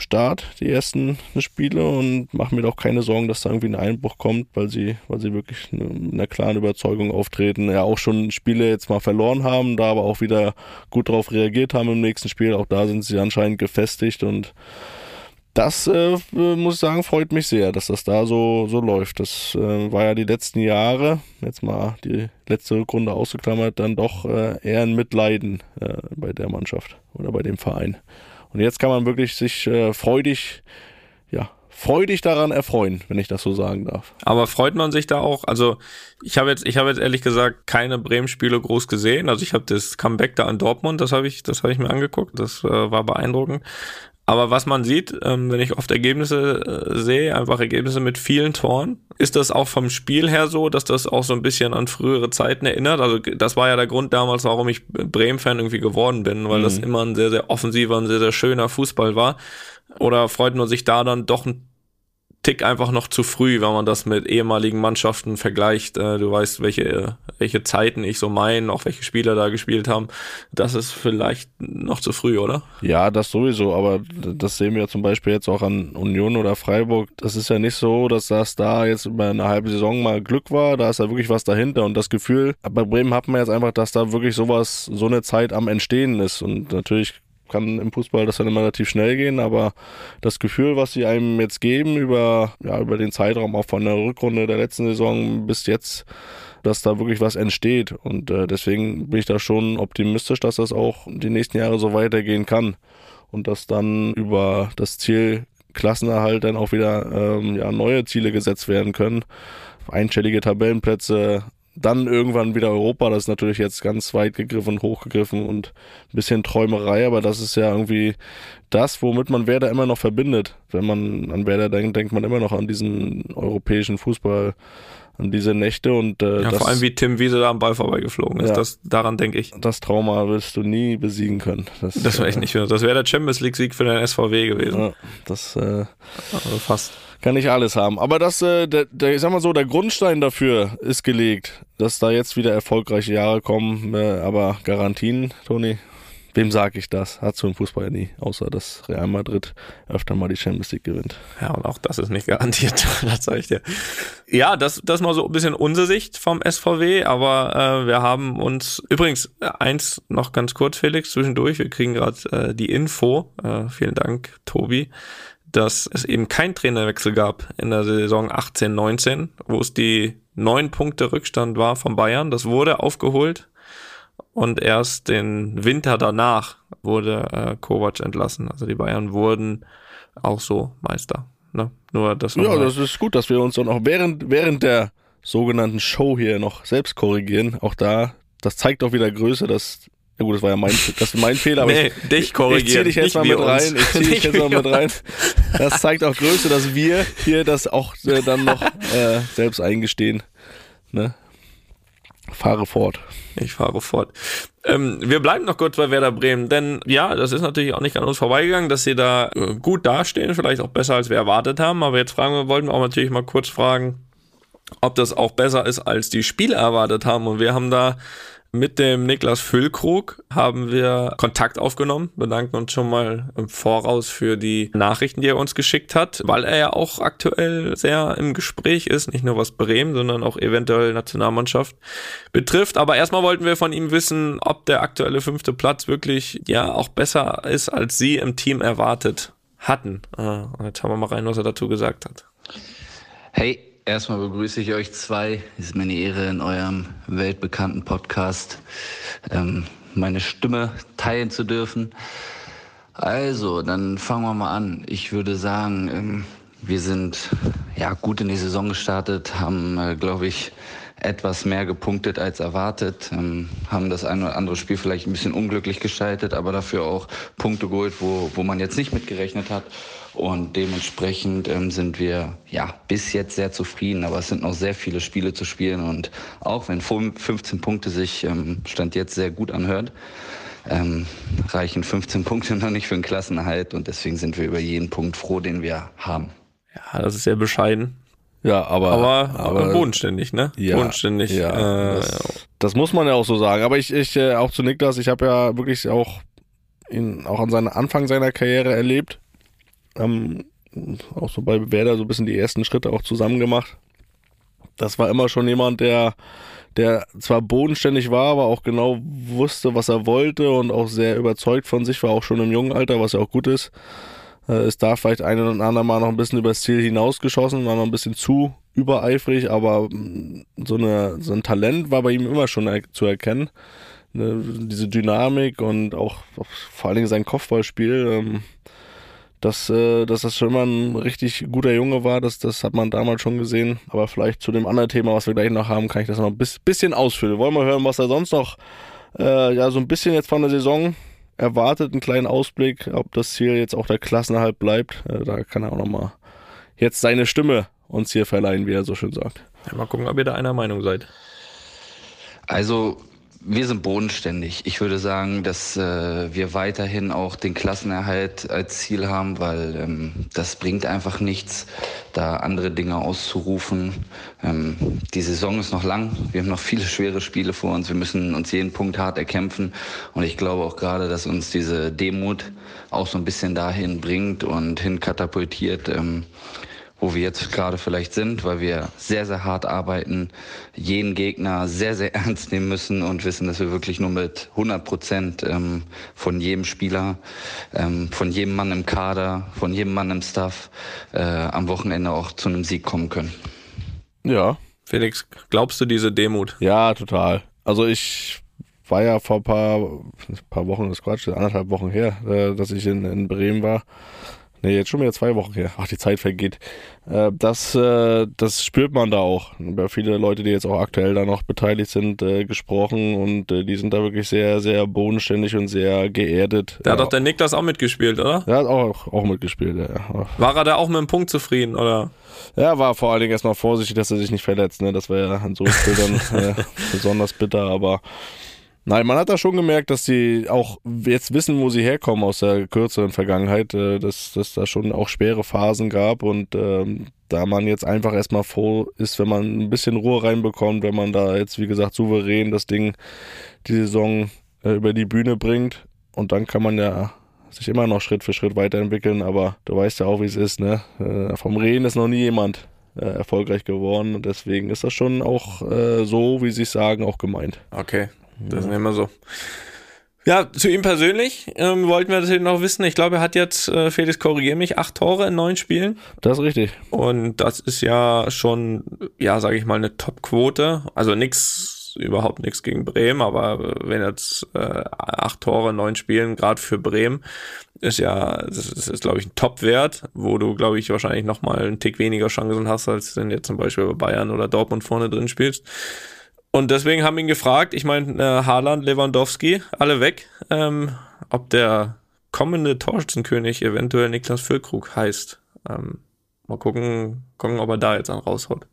Start, die ersten Spiele und mache mir doch keine Sorgen, dass da irgendwie ein Einbruch kommt, weil sie, weil sie wirklich mit einer klaren Überzeugung auftreten. Ja, auch schon Spiele jetzt mal verloren haben, da aber auch wieder gut darauf reagiert haben im nächsten Spiel. Auch da sind sie anscheinend gefestigt und das äh, muss ich sagen, freut mich sehr, dass das da so, so läuft. Das äh, war ja die letzten Jahre, jetzt mal die letzte Rückrunde ausgeklammert, dann doch äh, eher ein Mitleiden äh, bei der Mannschaft oder bei dem Verein. Und jetzt kann man wirklich sich äh, freudig, ja, freudig daran erfreuen, wenn ich das so sagen darf. Aber freut man sich da auch? Also ich habe jetzt, ich habe jetzt ehrlich gesagt keine Bremen-Spiele groß gesehen. Also ich habe das Comeback da an Dortmund, das habe ich, das habe ich mir angeguckt. Das äh, war beeindruckend. Aber was man sieht, ähm, wenn ich oft Ergebnisse äh, sehe, einfach Ergebnisse mit vielen Toren, ist das auch vom Spiel her so, dass das auch so ein bisschen an frühere Zeiten erinnert? Also das war ja der Grund damals, warum ich Bremen-Fan irgendwie geworden bin, weil mhm. das immer ein sehr, sehr offensiver, ein sehr, sehr schöner Fußball war. Oder freut man sich da dann doch ein Tick einfach noch zu früh, wenn man das mit ehemaligen Mannschaften vergleicht. Äh, du weißt, welche, welche Zeiten ich so meine, auch welche Spieler da gespielt haben. Das ist vielleicht noch zu früh, oder? Ja, das sowieso, aber das sehen wir zum Beispiel jetzt auch an Union oder Freiburg. Das ist ja nicht so, dass das da jetzt über eine halbe Saison mal Glück war. Da ist ja wirklich was dahinter und das Gefühl, bei Bremen hat man jetzt einfach, dass da wirklich sowas, so eine Zeit am Entstehen ist und natürlich kann im Fußball das dann immer relativ schnell gehen, aber das Gefühl, was sie einem jetzt geben über, ja, über den Zeitraum auch von der Rückrunde der letzten Saison bis jetzt, dass da wirklich was entsteht. Und äh, deswegen bin ich da schon optimistisch, dass das auch die nächsten Jahre so weitergehen kann. Und dass dann über das Ziel Klassenerhalt dann auch wieder ähm, ja, neue Ziele gesetzt werden können. Einstellige Tabellenplätze, dann irgendwann wieder Europa, das ist natürlich jetzt ganz weit gegriffen, hochgegriffen und ein bisschen Träumerei, aber das ist ja irgendwie das, womit man Werder immer noch verbindet. Wenn man an Werder denkt, denkt man immer noch an diesen europäischen Fußball, an diese Nächte und äh, ja, das, vor allem wie Tim Wiese da am Ball vorbeigeflogen ist, ja, das, daran denke ich. Das Trauma wirst du nie besiegen können. Das, das wäre echt äh, nicht, das wäre der Champions League Sieg für den SVW gewesen. Ja, das äh, also fast kann nicht alles haben. Aber das, äh, der, der, ich sag mal so, der Grundstein dafür ist gelegt, dass da jetzt wieder erfolgreiche Jahre kommen. Äh, aber Garantien, Toni, wem sage ich das? Hat so im Fußball ja nie, außer dass Real Madrid öfter mal die Champions League gewinnt. Ja, und auch das ist nicht garantiert, das sage ich dir. Ja, das, das mal so ein bisschen unsere Sicht vom SVW, aber äh, wir haben uns, übrigens, eins noch ganz kurz, Felix, zwischendurch, wir kriegen gerade äh, die Info, äh, vielen Dank, Tobi, dass es eben kein Trainerwechsel gab in der Saison 18, 19, wo es die neun Punkte Rückstand war von Bayern. Das wurde aufgeholt und erst den Winter danach wurde äh, Kovac entlassen. Also die Bayern wurden auch so Meister. Ne? Nur das. Ja, das ist gut, dass wir uns dann auch während während der sogenannten Show hier noch selbst korrigieren. Auch da, das zeigt auch wieder Größe, dass ja gut, das war ja mein, das war mein Fehler, aber nee, ich, dich korrigieren. Ich zieh dich jetzt mal mit rein. Ich zieh dich jetzt mal mit rein. Das zeigt auch Größe, dass wir hier das auch äh, dann noch äh, selbst eingestehen. Ne? Fahre fort. Ich fahre fort. Ähm, wir bleiben noch kurz bei Werder Bremen, denn ja, das ist natürlich auch nicht an uns vorbeigegangen, dass sie da äh, gut dastehen, vielleicht auch besser als wir erwartet haben. Aber jetzt fragen wir, wollten wir auch natürlich mal kurz fragen, ob das auch besser ist, als die Spieler erwartet haben. Und wir haben da mit dem Niklas Füllkrug haben wir Kontakt aufgenommen, bedanken uns schon mal im Voraus für die Nachrichten, die er uns geschickt hat, weil er ja auch aktuell sehr im Gespräch ist, nicht nur was Bremen, sondern auch eventuell Nationalmannschaft betrifft. Aber erstmal wollten wir von ihm wissen, ob der aktuelle fünfte Platz wirklich ja auch besser ist, als sie im Team erwartet hatten. Ah, jetzt haben wir mal rein, was er dazu gesagt hat. Hey, Erstmal begrüße ich euch zwei. Es ist mir eine Ehre, in eurem weltbekannten Podcast ähm, meine Stimme teilen zu dürfen. Also, dann fangen wir mal an. Ich würde sagen, ähm, wir sind ja gut in die Saison gestartet, haben, äh, glaube ich, etwas mehr gepunktet als erwartet, ähm, haben das eine oder andere Spiel vielleicht ein bisschen unglücklich gestaltet, aber dafür auch Punkte geholt, wo, wo man jetzt nicht mitgerechnet hat. Und dementsprechend ähm, sind wir ja bis jetzt sehr zufrieden, aber es sind noch sehr viele Spiele zu spielen. Und auch wenn 15 Punkte sich ähm, Stand jetzt sehr gut anhört, ähm, reichen 15 Punkte noch nicht für einen Klassenerhalt. Und deswegen sind wir über jeden Punkt froh, den wir haben. Ja, das ist sehr bescheiden. Ja, aber, aber, aber bodenständig, ne? Ja, bodenständig. Ja, äh, das, das, muss man ja auch so sagen. Aber ich, ich äh, auch zu Niklas, ich habe ja wirklich auch ihn auch an seinem Anfang seiner Karriere erlebt haben auch so bei Werder so ein bisschen die ersten Schritte auch zusammen gemacht. Das war immer schon jemand, der, der zwar bodenständig war, aber auch genau wusste, was er wollte und auch sehr überzeugt von sich war, auch schon im jungen Alter, was ja auch gut ist. Äh, ist da vielleicht ein oder andere Mal noch ein bisschen übers Ziel hinausgeschossen, war noch ein bisschen zu übereifrig, aber mm, so, eine, so ein Talent war bei ihm immer schon zu erkennen. Ne, diese Dynamik und auch vor allen Dingen sein Kopfballspiel. Ähm, dass, äh, dass das schon immer ein richtig guter Junge war, das, das hat man damals schon gesehen. Aber vielleicht zu dem anderen Thema, was wir gleich noch haben, kann ich das noch ein bisschen ausfüllen. Wollen wir hören, was er sonst noch äh, ja, so ein bisschen jetzt von der Saison erwartet einen kleinen Ausblick, ob das Ziel jetzt auch der Klassenerhalt bleibt. Äh, da kann er auch nochmal jetzt seine Stimme uns hier verleihen, wie er so schön sagt. Ja, mal gucken, ob ihr da einer Meinung seid. Also wir sind bodenständig. Ich würde sagen, dass äh, wir weiterhin auch den Klassenerhalt als Ziel haben, weil ähm, das bringt einfach nichts, da andere Dinge auszurufen. Ähm, die Saison ist noch lang. Wir haben noch viele schwere Spiele vor uns. Wir müssen uns jeden Punkt hart erkämpfen. Und ich glaube auch gerade, dass uns diese Demut auch so ein bisschen dahin bringt und hin katapultiert. Ähm, wo wir jetzt gerade vielleicht sind, weil wir sehr, sehr hart arbeiten, jeden Gegner sehr, sehr ernst nehmen müssen und wissen, dass wir wirklich nur mit 100 Prozent ähm, von jedem Spieler, ähm, von jedem Mann im Kader, von jedem Mann im Staff äh, am Wochenende auch zu einem Sieg kommen können. Ja. Felix, glaubst du diese Demut? Ja, total. Also ich war ja vor ein paar, paar Wochen, das Quatsch, anderthalb Wochen her, äh, dass ich in, in Bremen war Nee, jetzt schon wieder zwei Wochen her. Ach, die Zeit vergeht. Äh, das, äh, das spürt man da auch. Über viele Leute, die jetzt auch aktuell da noch beteiligt sind, äh, gesprochen und äh, die sind da wirklich sehr, sehr bodenständig und sehr geerdet. Da hat doch der Nick das auch mitgespielt, oder? Er hat auch, auch mitgespielt, ja. War er da auch mit dem Punkt zufrieden, oder? Ja, war vor allen Dingen erstmal vorsichtig, dass er sich nicht verletzt. Ne? Das wäre ja an so Bildern äh, besonders bitter, aber Nein, man hat da schon gemerkt, dass sie auch jetzt wissen, wo sie herkommen aus der kürzeren Vergangenheit, äh, dass, dass da schon auch schwere Phasen gab und ähm, da man jetzt einfach erstmal froh ist, wenn man ein bisschen Ruhe reinbekommt, wenn man da jetzt, wie gesagt, souverän das Ding, die Saison äh, über die Bühne bringt und dann kann man ja sich immer noch Schritt für Schritt weiterentwickeln, aber du weißt ja auch, wie es ist, ne? Äh, vom Reden ist noch nie jemand äh, erfolgreich geworden und deswegen ist das schon auch äh, so, wie sie es sagen, auch gemeint. Okay, das ist immer so. Ja, zu ihm persönlich ähm, wollten wir natürlich noch wissen. Ich glaube, er hat jetzt, äh, Felix, korrigiere mich, acht Tore in neun Spielen. Das ist richtig. Und das ist ja schon, ja, sage ich mal, eine Top-Quote. Also nix, überhaupt nichts gegen Bremen, aber wenn jetzt äh, acht Tore in neun Spielen, gerade für Bremen, ist ja, das ist, ist glaube ich, ein Top-Wert, wo du, glaube ich, wahrscheinlich nochmal einen Tick weniger Chancen hast, als wenn jetzt zum Beispiel bei Bayern oder Dortmund vorne drin spielst. Und deswegen haben ihn gefragt, ich meine, äh, Haaland, Lewandowski, alle weg, ähm, ob der kommende Torschützenkönig eventuell Niklas Füllkrug heißt. Ähm, mal gucken, gucken, ob er da jetzt dann raushaut.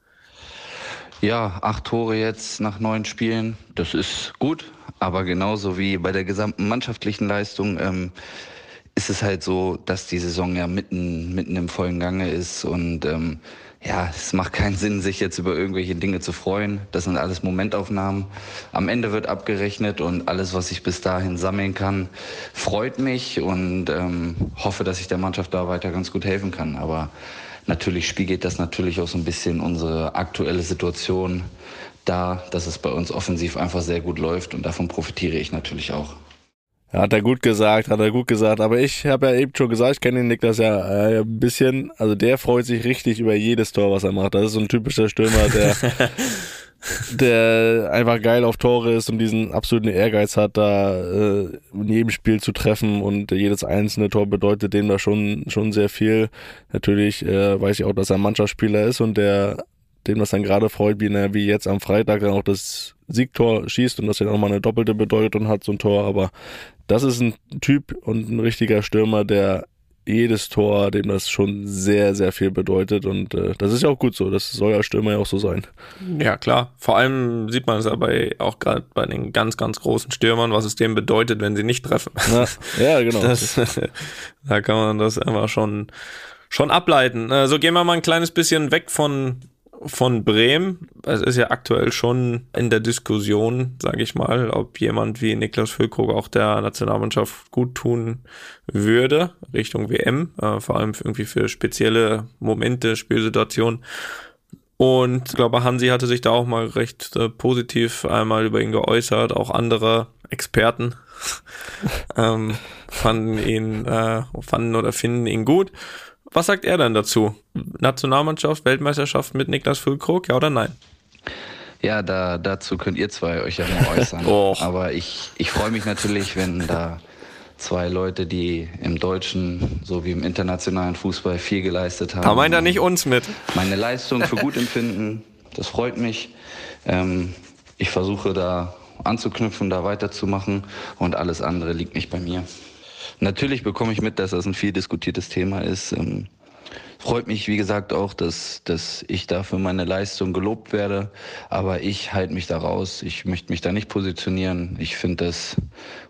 Ja, acht Tore jetzt nach neun Spielen, das ist gut, aber genauso wie bei der gesamten mannschaftlichen Leistung ähm, ist es halt so, dass die Saison ja mitten, mitten im vollen Gange ist und ähm, ja, es macht keinen Sinn, sich jetzt über irgendwelche Dinge zu freuen. Das sind alles Momentaufnahmen. Am Ende wird abgerechnet und alles, was ich bis dahin sammeln kann, freut mich und ähm, hoffe, dass ich der Mannschaft da weiter ganz gut helfen kann. Aber natürlich spiegelt das natürlich auch so ein bisschen unsere aktuelle Situation da, dass es bei uns offensiv einfach sehr gut läuft und davon profitiere ich natürlich auch. Hat er gut gesagt, hat er gut gesagt. Aber ich habe ja eben schon gesagt, ich kenne den Niklas ja äh, ein bisschen. Also der freut sich richtig über jedes Tor, was er macht. Das ist so ein typischer Stürmer, der, der einfach geil auf Tore ist und diesen absoluten Ehrgeiz hat, da äh, in jedem Spiel zu treffen. Und jedes einzelne Tor bedeutet dem da schon, schon sehr viel. Natürlich äh, weiß ich auch, dass er ein Mannschaftsspieler ist und der dem das dann gerade freut, wie, wie jetzt am Freitag dann auch das Siegtor schießt und das ja nochmal eine doppelte Bedeutung hat, so ein Tor. Aber das ist ein Typ und ein richtiger Stürmer, der jedes Tor, dem das schon sehr, sehr viel bedeutet. Und äh, das ist ja auch gut so. Das soll ja Stürmer ja auch so sein. Ja, klar. Vor allem sieht man es aber auch gerade bei den ganz, ganz großen Stürmern, was es dem bedeutet, wenn sie nicht treffen. Na, ja, genau. Das, da kann man das einfach schon, schon ableiten. Äh, so gehen wir mal ein kleines bisschen weg von von Bremen. Es ist ja aktuell schon in der Diskussion, sage ich mal, ob jemand wie Niklas Füllkrug auch der Nationalmannschaft gut tun würde, Richtung WM, äh, vor allem irgendwie für spezielle Momente, Spielsituationen. Und ich glaube, Hansi hatte sich da auch mal recht äh, positiv einmal über ihn geäußert, auch andere Experten ähm, fanden ihn, äh, fanden oder finden ihn gut. Was sagt er dann dazu? Nationalmannschaft, Weltmeisterschaft mit Niklas Füllkrug, ja oder nein? Ja, da, dazu könnt ihr zwei euch ja mal äußern. Aber ich, ich freue mich natürlich, wenn da zwei Leute, die im deutschen sowie im internationalen Fußball viel geleistet haben. Da meint er nicht uns mit. Meine Leistung für gut empfinden, das freut mich. Ähm, ich versuche da anzuknüpfen, da weiterzumachen und alles andere liegt nicht bei mir. Natürlich bekomme ich mit, dass das ein viel diskutiertes Thema ist. Ähm, freut mich, wie gesagt, auch, dass, dass ich da für meine Leistung gelobt werde. Aber ich halte mich da raus. Ich möchte mich da nicht positionieren. Ich finde das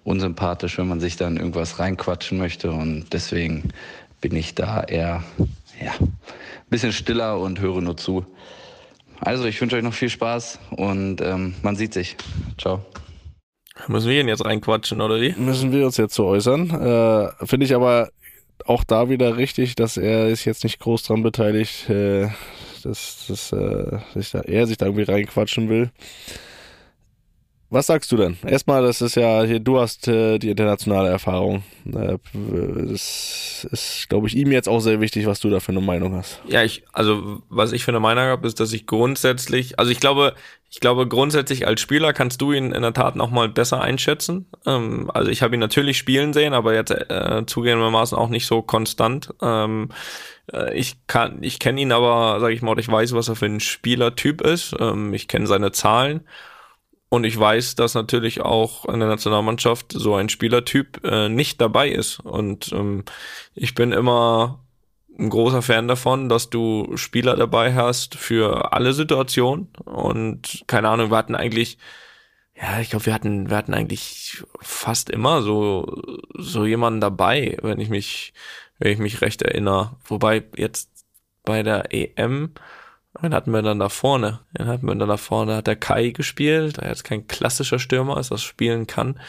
unsympathisch, wenn man sich da in irgendwas reinquatschen möchte. Und deswegen bin ich da eher, ja, ein bisschen stiller und höre nur zu. Also, ich wünsche euch noch viel Spaß und ähm, man sieht sich. Ciao. Müssen wir ihn jetzt reinquatschen, oder wie? Müssen wir uns jetzt so äußern. Äh, Finde ich aber auch da wieder richtig, dass er ist jetzt nicht groß dran beteiligt, äh, dass, dass äh, sich da, er sich da irgendwie reinquatschen will. Was sagst du denn? Erstmal, das ist ja hier, du hast äh, die internationale Erfahrung. Äh, das ist, glaube ich, ihm jetzt auch sehr wichtig, was du da für eine Meinung hast. Ja, ich, also was ich für eine Meinung habe, ist, dass ich grundsätzlich, also ich glaube, ich glaube grundsätzlich als Spieler kannst du ihn in der Tat noch mal besser einschätzen. Ähm, also ich habe ihn natürlich spielen sehen, aber jetzt äh, zugegebenermaßen auch nicht so konstant. Ähm, äh, ich kann, ich kenne ihn aber, sage ich mal, ich weiß, was er für ein Spielertyp ist. Ähm, ich kenne seine Zahlen. Und ich weiß, dass natürlich auch in der Nationalmannschaft so ein Spielertyp äh, nicht dabei ist. Und ähm, ich bin immer ein großer Fan davon, dass du Spieler dabei hast für alle Situationen. Und keine Ahnung, wir hatten eigentlich, ja, ich glaube, wir hatten, wir hatten eigentlich fast immer so, so jemanden dabei, wenn ich mich, wenn ich mich recht erinnere. Wobei jetzt bei der EM Wen hatten wir dann da vorne? Wen hatten wir dann da vorne? Hat der Kai gespielt, der jetzt kein klassischer Stürmer ist, das spielen kann.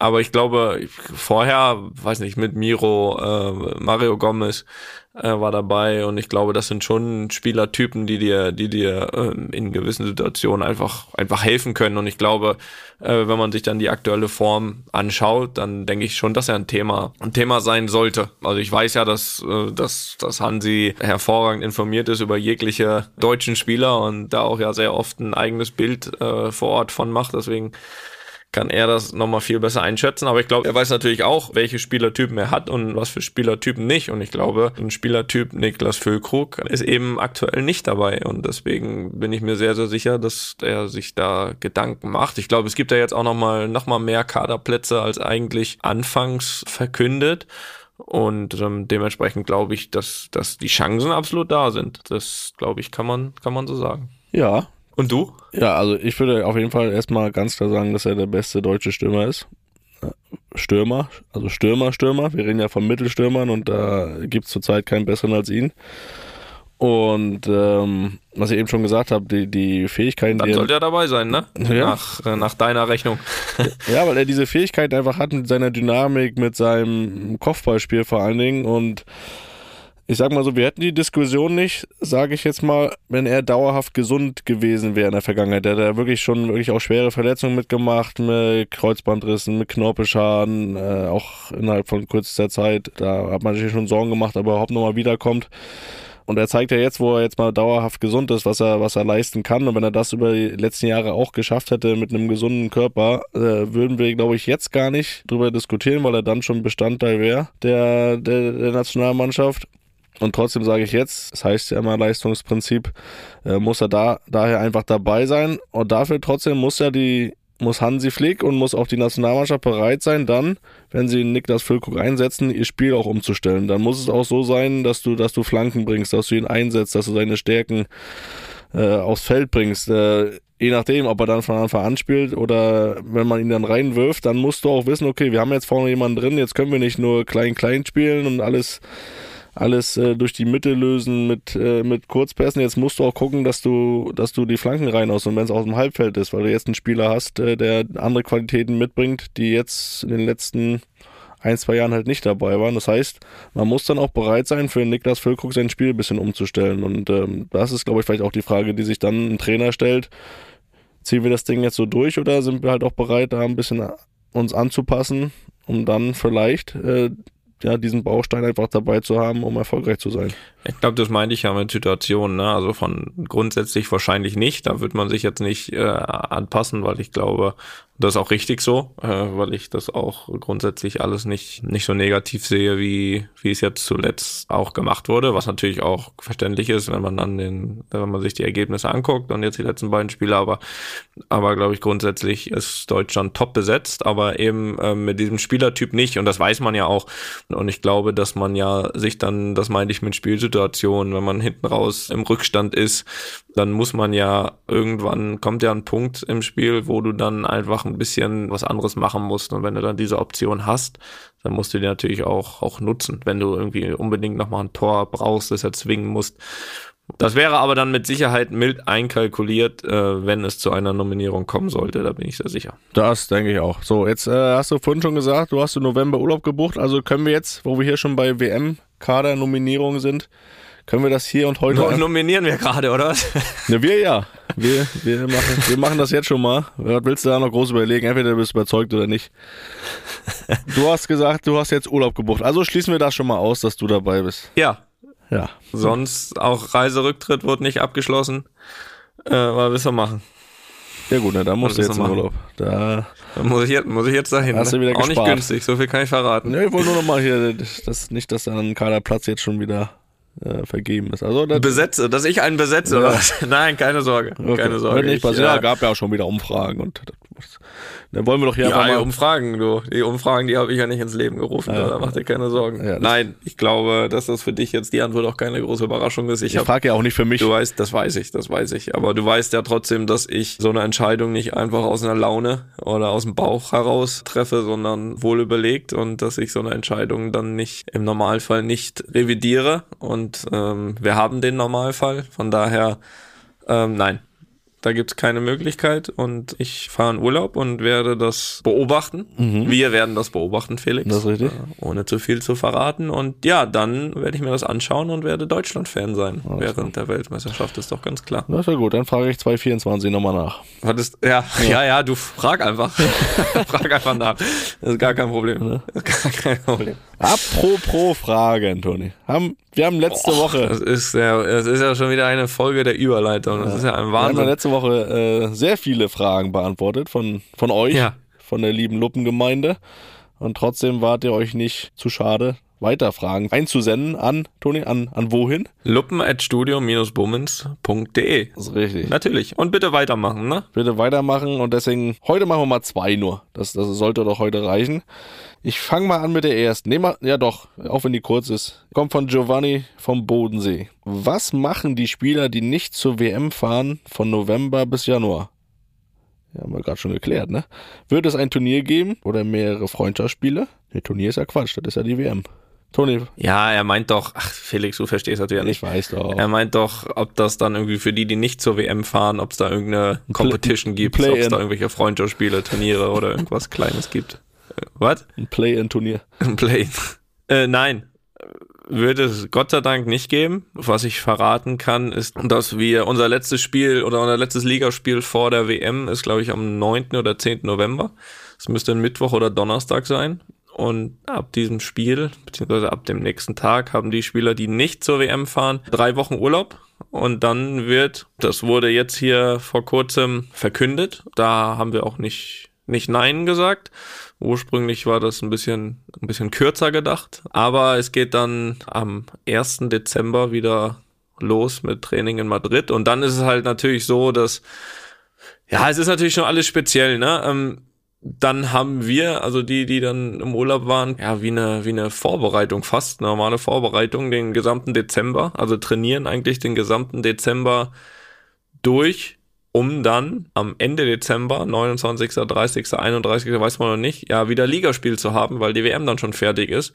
Aber ich glaube, vorher, weiß nicht, mit Miro, äh, Mario Gomez äh, war dabei und ich glaube, das sind schon Spielertypen, die dir, die dir äh, in gewissen Situationen einfach, einfach helfen können. Und ich glaube, äh, wenn man sich dann die aktuelle Form anschaut, dann denke ich schon, dass er ein Thema, ein Thema sein sollte. Also ich weiß ja, dass, äh, dass, dass Hansi hervorragend informiert ist über jegliche deutschen Spieler und da auch ja sehr oft ein eigenes Bild äh, vor Ort von macht. Deswegen kann er das nochmal viel besser einschätzen. Aber ich glaube, er weiß natürlich auch, welche Spielertypen er hat und was für Spielertypen nicht. Und ich glaube, ein Spielertyp Niklas Füllkrug ist eben aktuell nicht dabei. Und deswegen bin ich mir sehr, sehr sicher, dass er sich da Gedanken macht. Ich glaube, es gibt ja jetzt auch nochmal noch mal mehr Kaderplätze als eigentlich anfangs verkündet. Und ähm, dementsprechend glaube ich, dass, dass die Chancen absolut da sind. Das, glaube ich, kann man, kann man so sagen. Ja, und du? Ja, also ich würde auf jeden Fall erstmal ganz klar sagen, dass er der beste deutsche Stürmer ist. Stürmer, also Stürmer, Stürmer. Wir reden ja von Mittelstürmern und da gibt es zurzeit keinen besseren als ihn. Und ähm, was ich eben schon gesagt habe, die, die Fähigkeiten. Dann sollte er dabei sein, ne? Ja. Nach, äh, nach deiner Rechnung. ja, weil er diese Fähigkeit einfach hat mit seiner Dynamik, mit seinem Kopfballspiel vor allen Dingen und ich sag mal so, wir hätten die Diskussion nicht, sage ich jetzt mal, wenn er dauerhaft gesund gewesen wäre in der Vergangenheit. Der hat ja wirklich schon wirklich auch schwere Verletzungen mitgemacht, mit Kreuzbandrissen, mit Knorpelschaden, äh, auch innerhalb von kürzester Zeit. Da hat man sich schon Sorgen gemacht, ob er überhaupt nochmal wiederkommt. Und er zeigt ja jetzt, wo er jetzt mal dauerhaft gesund ist, was er, was er leisten kann. Und wenn er das über die letzten Jahre auch geschafft hätte mit einem gesunden Körper, äh, würden wir, glaube ich, jetzt gar nicht drüber diskutieren, weil er dann schon Bestandteil wäre der, der, der Nationalmannschaft. Und trotzdem sage ich jetzt, das heißt ja immer Leistungsprinzip, äh, muss er da daher einfach dabei sein. Und dafür trotzdem muss ja die, muss Hansi Flick und muss auch die Nationalmannschaft bereit sein, dann, wenn sie Niklas Füllkrug einsetzen, ihr Spiel auch umzustellen. Dann muss es auch so sein, dass du, dass du Flanken bringst, dass du ihn einsetzt, dass du seine Stärken äh, aufs Feld bringst. Äh, je nachdem, ob er dann von Anfang an spielt oder wenn man ihn dann reinwirft, dann musst du auch wissen, okay, wir haben jetzt vorne jemanden drin, jetzt können wir nicht nur klein-klein spielen und alles alles äh, durch die Mitte lösen mit, äh, mit Kurzpässen. Jetzt musst du auch gucken, dass du, dass du die Flanken reinhaust und wenn es aus dem Halbfeld ist, weil du jetzt einen Spieler hast, äh, der andere Qualitäten mitbringt, die jetzt in den letzten ein, zwei Jahren halt nicht dabei waren. Das heißt, man muss dann auch bereit sein, für Niklas Füllkrug sein Spiel ein bisschen umzustellen. Und ähm, das ist, glaube ich, vielleicht auch die Frage, die sich dann ein Trainer stellt. Ziehen wir das Ding jetzt so durch oder sind wir halt auch bereit, da ein bisschen uns anzupassen, um dann vielleicht äh, ja, diesen Baustein einfach dabei zu haben, um erfolgreich zu sein. Ich glaube, das meinte ich ja mit Situationen, ne? Also von grundsätzlich wahrscheinlich nicht. Da wird man sich jetzt nicht äh, anpassen, weil ich glaube, das ist auch richtig so, äh, weil ich das auch grundsätzlich alles nicht, nicht so negativ sehe, wie, wie es jetzt zuletzt auch gemacht wurde, was natürlich auch verständlich ist, wenn man dann den, wenn man sich die Ergebnisse anguckt und jetzt die letzten beiden Spiele, aber, aber glaube ich, grundsätzlich ist Deutschland top besetzt, aber eben äh, mit diesem Spielertyp nicht und das weiß man ja auch. Und ich glaube, dass man ja sich dann, das meinte ich mit Spielsituationen, Situation, wenn man hinten raus im Rückstand ist, dann muss man ja irgendwann kommt ja ein Punkt im Spiel, wo du dann einfach ein bisschen was anderes machen musst. Und wenn du dann diese Option hast, dann musst du die natürlich auch, auch nutzen. Wenn du irgendwie unbedingt nochmal ein Tor brauchst, das erzwingen musst. Das wäre aber dann mit Sicherheit mild einkalkuliert, äh, wenn es zu einer Nominierung kommen sollte, da bin ich sehr sicher. Das denke ich auch. So, jetzt äh, hast du vorhin schon gesagt, du hast im November Urlaub gebucht, also können wir jetzt, wo wir hier schon bei WM-Kader-Nominierungen sind, können wir das hier und heute. No, nominieren wir gerade, oder was? Ja, wir ja. Wir, wir, machen, wir machen das jetzt schon mal. Was willst du da noch groß überlegen? Entweder du bist überzeugt oder nicht. Du hast gesagt, du hast jetzt Urlaub gebucht. Also schließen wir das schon mal aus, dass du dabei bist. Ja. Ja. Sonst auch Reiserücktritt wurde nicht abgeschlossen. Äh, was willst du machen? Ja gut, ne, da musst du jetzt in du Urlaub. Da Da muss ich jetzt, muss ich jetzt dahin. Hast ne? du wieder auch nicht gespart. günstig, so viel kann ich verraten. Ne, ich wollte nur noch mal hier, das, nicht, dass dann Kaderplatz jetzt schon wieder äh, vergeben ist. Also, das, Besetze, dass ich einen besetze, Ja. oder was? Nein, keine Sorge. okay, Keine Sorge. Nicht Ich. Ja, gab ja auch schon wieder Umfragen und das, dann wollen wir doch hier Ja, einfach die mal. Umfragen, du. Die Umfragen, die habe ich ja nicht ins Leben gerufen. Ja. Da mach dir keine Sorgen. Ja, Nein, ich glaube, dass das für dich jetzt die Antwort auch keine große Überraschung ist. Ich Ich frage ja auch nicht für mich. du weißt, das weiß ich, das weiß ich. Aber du weißt ja trotzdem, dass ich so eine Entscheidung nicht einfach aus einer Laune oder aus dem Bauch heraus treffe, sondern wohl überlegt und dass ich so eine Entscheidung dann nicht im Normalfall nicht revidiere. Und ähm, wir haben den Normalfall. Von daher, ähm, nein. Da gibt's keine Möglichkeit und ich fahre in Urlaub und werde das beobachten. Wir werden das beobachten, Felix. Mhm. Das ist richtig. Äh, ohne zu viel zu verraten. Und ja, dann werde ich mir das anschauen und werde Deutschland-Fan sein während der Weltmeisterschaft, ist doch ganz klar. Das ist ja gut, dann frage ich 224 nochmal nach. Was ist, ja, ja, ja, du frag einfach. frag einfach nach. Das ist gar kein Problem. Das ist gar kein Problem. Apropos Fragen, Toni. Haben, wir haben letzte Woche, Das ist ja, das ist ja schon wieder eine Folge der Überleitung. Das ist ja ein wir haben ja Wahnsinn. letzte Woche äh, sehr viele Fragen beantwortet von, von euch, Ja. von der lieben Luppengemeinde. Und trotzdem wart ihr euch nicht zu schade, weiter Fragen einzusenden an, Toni, an, an wohin? Luppen at studio-bummens.de. Das ist richtig. Natürlich. Und bitte weitermachen, ne? bitte weitermachen und deswegen, heute machen wir mal zwei nur. Das, das sollte doch heute reichen. Ich fange mal an mit der ersten. Nehmen wir, ja doch, auch wenn die kurz ist. Kommt von Giovanni vom Bodensee. Was machen die Spieler, die nicht zur WM fahren, von November bis Januar? Ja, haben wir gerade schon geklärt, ne? Wird es ein Turnier geben oder mehrere Freundschaftsspiele? Ne, Turnier ist ja Quatsch, das ist ja die WM. Toni, Ja, er meint doch, ach Felix, du verstehst das ja nicht. ich weiß doch. Er meint doch, ob das dann irgendwie für die, die nicht zur WM fahren, ob es da irgendeine Competition gibt, ob es da irgendwelche Freundschaftsspiele, Turniere oder irgendwas Kleines gibt. Was? Ein Play-in-Turnier. Ein Play. Äh, nein. Würde es Gott sei Dank nicht geben. Was ich verraten kann, ist, dass wir unser letztes Spiel oder unser letztes Ligaspiel vor der WM ist, glaube ich, am 9. oder 10. November. Es müsste ein Mittwoch oder Donnerstag sein. Und ab diesem Spiel, beziehungsweise ab dem nächsten Tag, haben die Spieler, die nicht zur WM fahren, drei Wochen Urlaub. Und dann wird, das wurde jetzt hier vor kurzem verkündet, da haben wir auch nicht, nicht Nein gesagt. Ursprünglich war das ein bisschen, ein bisschen kürzer gedacht. Aber es geht dann am 1. Dezember wieder los mit Training in Madrid. Und dann ist es halt natürlich so, dass, ja, es ist natürlich schon alles speziell, ne? Ähm, dann haben wir, also die, die dann im Urlaub waren, ja, wie eine, wie eine Vorbereitung fast, normale Vorbereitung den gesamten Dezember, also trainieren eigentlich den gesamten Dezember durch, um dann am Ende Dezember, 29., 30., 31., weiß man noch nicht, ja, wieder Ligaspiel zu haben, weil die WM dann schon fertig ist.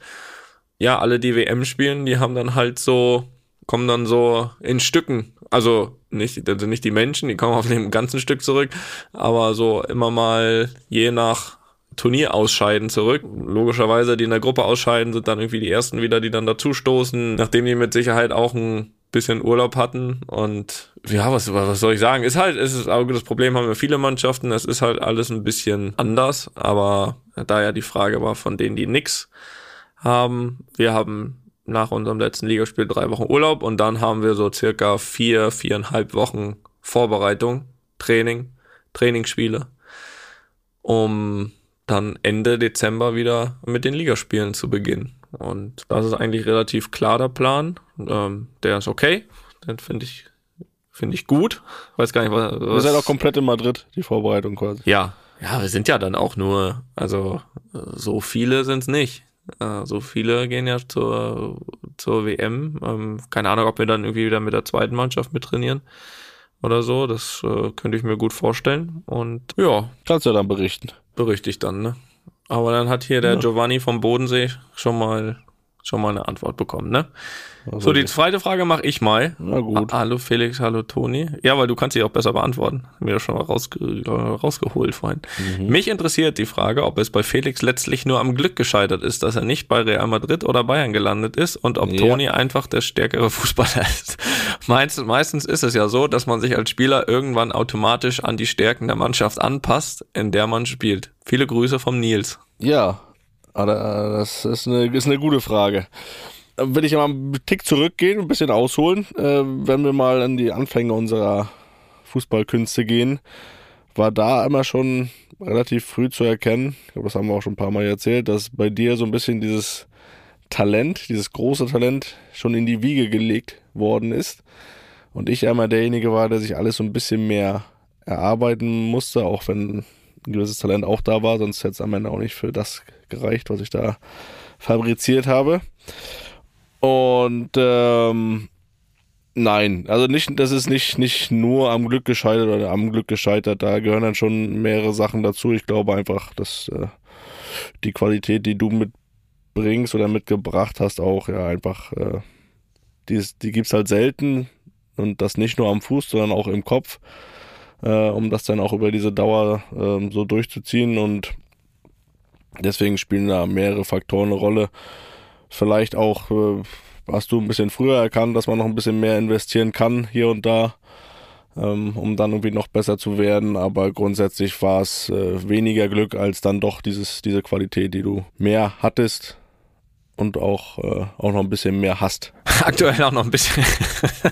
Ja, alle, die WM spielen, die haben dann halt so, kommen dann so in Stücken. Also nicht, also nicht die Menschen, die kommen auf dem ganzen Stück zurück, aber so immer mal je nach Turnier ausscheiden zurück. Logischerweise, die in der Gruppe ausscheiden, sind dann irgendwie die ersten wieder, die dann dazustoßen, nachdem die mit Sicherheit auch ein bisschen Urlaub hatten. Und ja, was, was soll ich sagen? Ist halt, ist es auch das Problem haben wir viele Mannschaften, es ist halt alles ein bisschen anders, aber da ja die Frage war von denen, die nix haben. Wir haben nach unserem letzten Ligaspiel drei Wochen Urlaub und dann haben wir so circa vier, viereinhalb Wochen Vorbereitung, Training, Trainingsspiele, um dann Ende Dezember wieder mit den Ligaspielen zu beginnen. Und das ist eigentlich relativ klar der Plan. Ähm, der ist okay. Den finde ich, finde ich gut. Weiß gar nicht, was. Wir sind auch komplett in Madrid, die Vorbereitung quasi. Ja, ja, wir sind ja dann auch nur, also so viele sind's nicht. Äh, so viele gehen ja zur, zur WM. Ähm, keine Ahnung, ob wir dann irgendwie wieder mit der zweiten Mannschaft mit trainieren oder so. Das äh, könnte ich mir gut vorstellen. Und ja, Kannst du ja dann berichten. berichte ich dann, ne? Aber dann hat hier der Ja. Giovanni vom Bodensee schon mal schon mal eine Antwort bekommen, ne? Also, So, die zweite Frage mache ich mal. Na gut. Ah, Hallo Felix, hallo Toni. Ja, weil du kannst sie auch besser beantworten. Haben wir ja schon mal rausge äh, rausgeholt vorhin. Mhm. Mich interessiert die Frage, ob es bei Felix letztlich nur am Glück gescheitert ist, dass er nicht bei Real Madrid oder Bayern gelandet ist und ob Ja. Toni einfach der stärkere Fußballer ist. Meistens, meistens ist es ja so, dass man sich als Spieler irgendwann automatisch an die Stärken der Mannschaft anpasst, in der man spielt. Viele Grüße vom Nils. Ja, aber das ist eine, ist eine gute Frage. Will ich mal einen Tick zurückgehen, ein bisschen ausholen. Äh, wenn wir mal an die Anfänge unserer Fußballkünste gehen, war da immer schon relativ früh zu erkennen, ich glaube, das haben wir auch schon ein paar Mal erzählt, dass bei dir so ein bisschen dieses Talent, dieses große Talent schon in die Wiege gelegt worden ist. Und ich einmal derjenige war, der sich alles so ein bisschen mehr erarbeiten musste, auch wenn ein gewisses Talent auch da war, sonst hätte es am Ende auch nicht für das gereicht, was ich da fabriziert habe. Und ähm, nein, also nicht, das ist nicht, nicht nur am Glück gescheitert oder am Glück gescheitert, da gehören dann schon mehrere Sachen dazu. Ich glaube einfach, dass äh, die Qualität, die du mitbringst oder mitgebracht hast, auch ja einfach, äh, die, die gibt's halt selten und das nicht nur am Fuß, sondern auch im Kopf äh, um das dann auch über diese Dauer ähm, so durchzuziehen. Und deswegen spielen da mehrere Faktoren eine Rolle. Vielleicht auch äh, hast du ein bisschen früher erkannt, dass man noch ein bisschen mehr investieren kann hier und da, ähm, um dann irgendwie noch besser zu werden. Aber grundsätzlich war es äh, weniger Glück als dann doch dieses, diese Qualität, die du mehr hattest und auch, äh, auch noch ein bisschen mehr hast. Aktuell auch noch ein bisschen.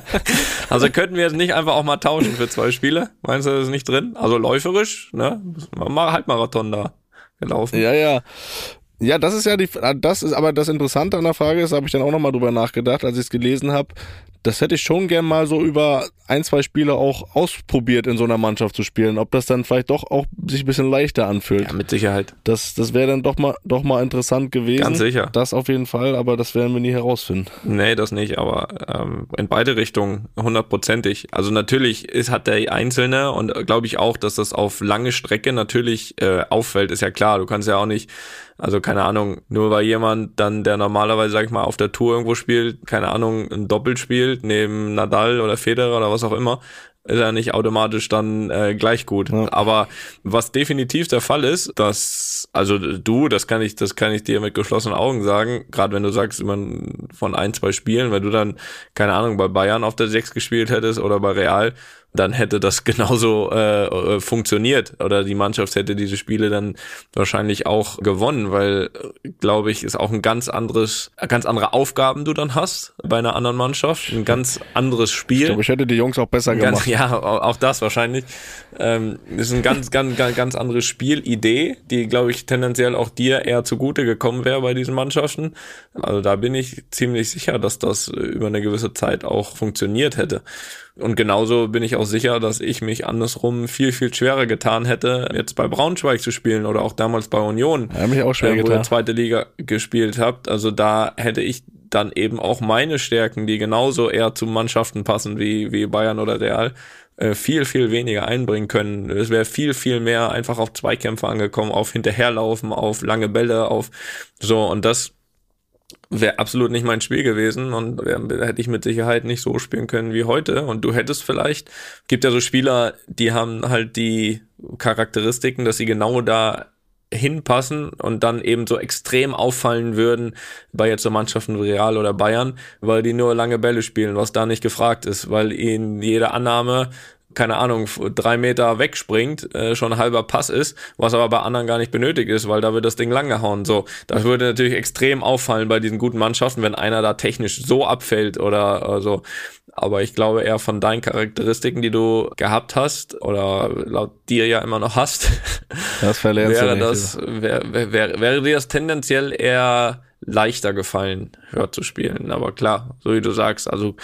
also könnten wir jetzt nicht einfach auch mal tauschen für zwei Spiele? Meinst du, das ist nicht drin? Also läuferisch, ne? Mal Halbmarathon da gelaufen. Ja, ja. Ja, das ist ja die, das ist aber das Interessante an der Frage ist, habe ich dann auch nochmal drüber nachgedacht, als ich es gelesen habe. Das hätte ich schon gern mal so über ein, zwei Spiele auch ausprobiert, in so einer Mannschaft zu spielen. Ob das dann vielleicht doch auch sich ein bisschen leichter anfühlt. Ja, mit Sicherheit. Das, das wäre dann doch mal, doch mal interessant gewesen. Ganz sicher. Das auf jeden Fall, aber das werden wir nie herausfinden. Nee, das nicht, aber ähm, in beide Richtungen hundertprozentig. Also natürlich ist, hat der Einzelne und glaube ich auch, dass das auf lange Strecke natürlich äh, auffällt, ist ja klar. Du kannst ja auch nicht, also keine Ahnung, nur weil jemand dann, der normalerweise, sag ich mal, auf der Tour irgendwo spielt, keine Ahnung, ein Doppel spielt, neben Nadal oder Federer oder was auch immer, ist er nicht automatisch dann äh, gleich gut. Ja. Aber was definitiv der Fall ist, dass also du, das kann ich, das kann ich dir mit geschlossenen Augen sagen, gerade wenn du sagst, immer von ein, zwei Spielen, weil du dann keine Ahnung bei Bayern auf der Sechs gespielt hättest oder bei Real, dann hätte das genauso äh, äh, funktioniert oder die Mannschaft hätte diese Spiele dann wahrscheinlich auch gewonnen, weil glaube ich ist auch ein ganz anderes, ganz andere Aufgaben du dann hast bei einer anderen Mannschaft, ein ganz anderes Spiel. Ich glaube, ich hätte die Jungs auch besser Ganz, gemacht. ja, au- auch das wahrscheinlich. Ähm, ist eine ganz, ganz, ganz, ganz andere Spielidee, die, glaube ich, tendenziell auch dir eher zugute gekommen wäre bei diesen Mannschaften. Also da bin ich ziemlich sicher, dass das äh, über eine gewisse Zeit auch funktioniert hätte. Und genauso bin ich auch sicher, dass ich mich andersrum viel, viel schwerer getan hätte, jetzt bei Braunschweig zu spielen oder auch damals bei Union Ja, mich auch schwer äh, wo ihr getan. zweite Liga gespielt habt. Also da hätte ich dann eben auch meine Stärken, die genauso eher zu Mannschaften passen wie, wie Bayern oder Real, äh, viel, viel weniger einbringen können. Es wäre viel, viel mehr einfach auf Zweikämpfe angekommen, auf Hinterherlaufen, auf lange Bälle, auf so und das wäre absolut nicht mein Spiel gewesen und wär, hätte ich mit Sicherheit nicht so spielen können wie heute. Und du hättest vielleicht, gibt ja so Spieler, die haben halt die Charakteristiken, dass sie genau da hinpassen und dann eben so extrem auffallen würden bei jetzt so Mannschaften wie Real oder Bayern, weil die nur lange Bälle spielen, was da nicht gefragt ist, weil ihnen jede Annahme keine Ahnung, drei Meter wegspringt, äh, schon halber Pass ist, was aber bei anderen gar nicht benötigt ist, weil da wird das Ding langgehauen. So, das würde natürlich extrem auffallen bei diesen guten Mannschaften, wenn einer da technisch so abfällt oder äh, so. Aber ich glaube eher von deinen Charakteristiken, die du gehabt hast oder laut dir ja immer noch hast, Das verlernst wäre das, wäre, wäre, wäre dir das tendenziell eher leichter gefallen, Hört zu spielen. Aber klar, so wie du sagst, also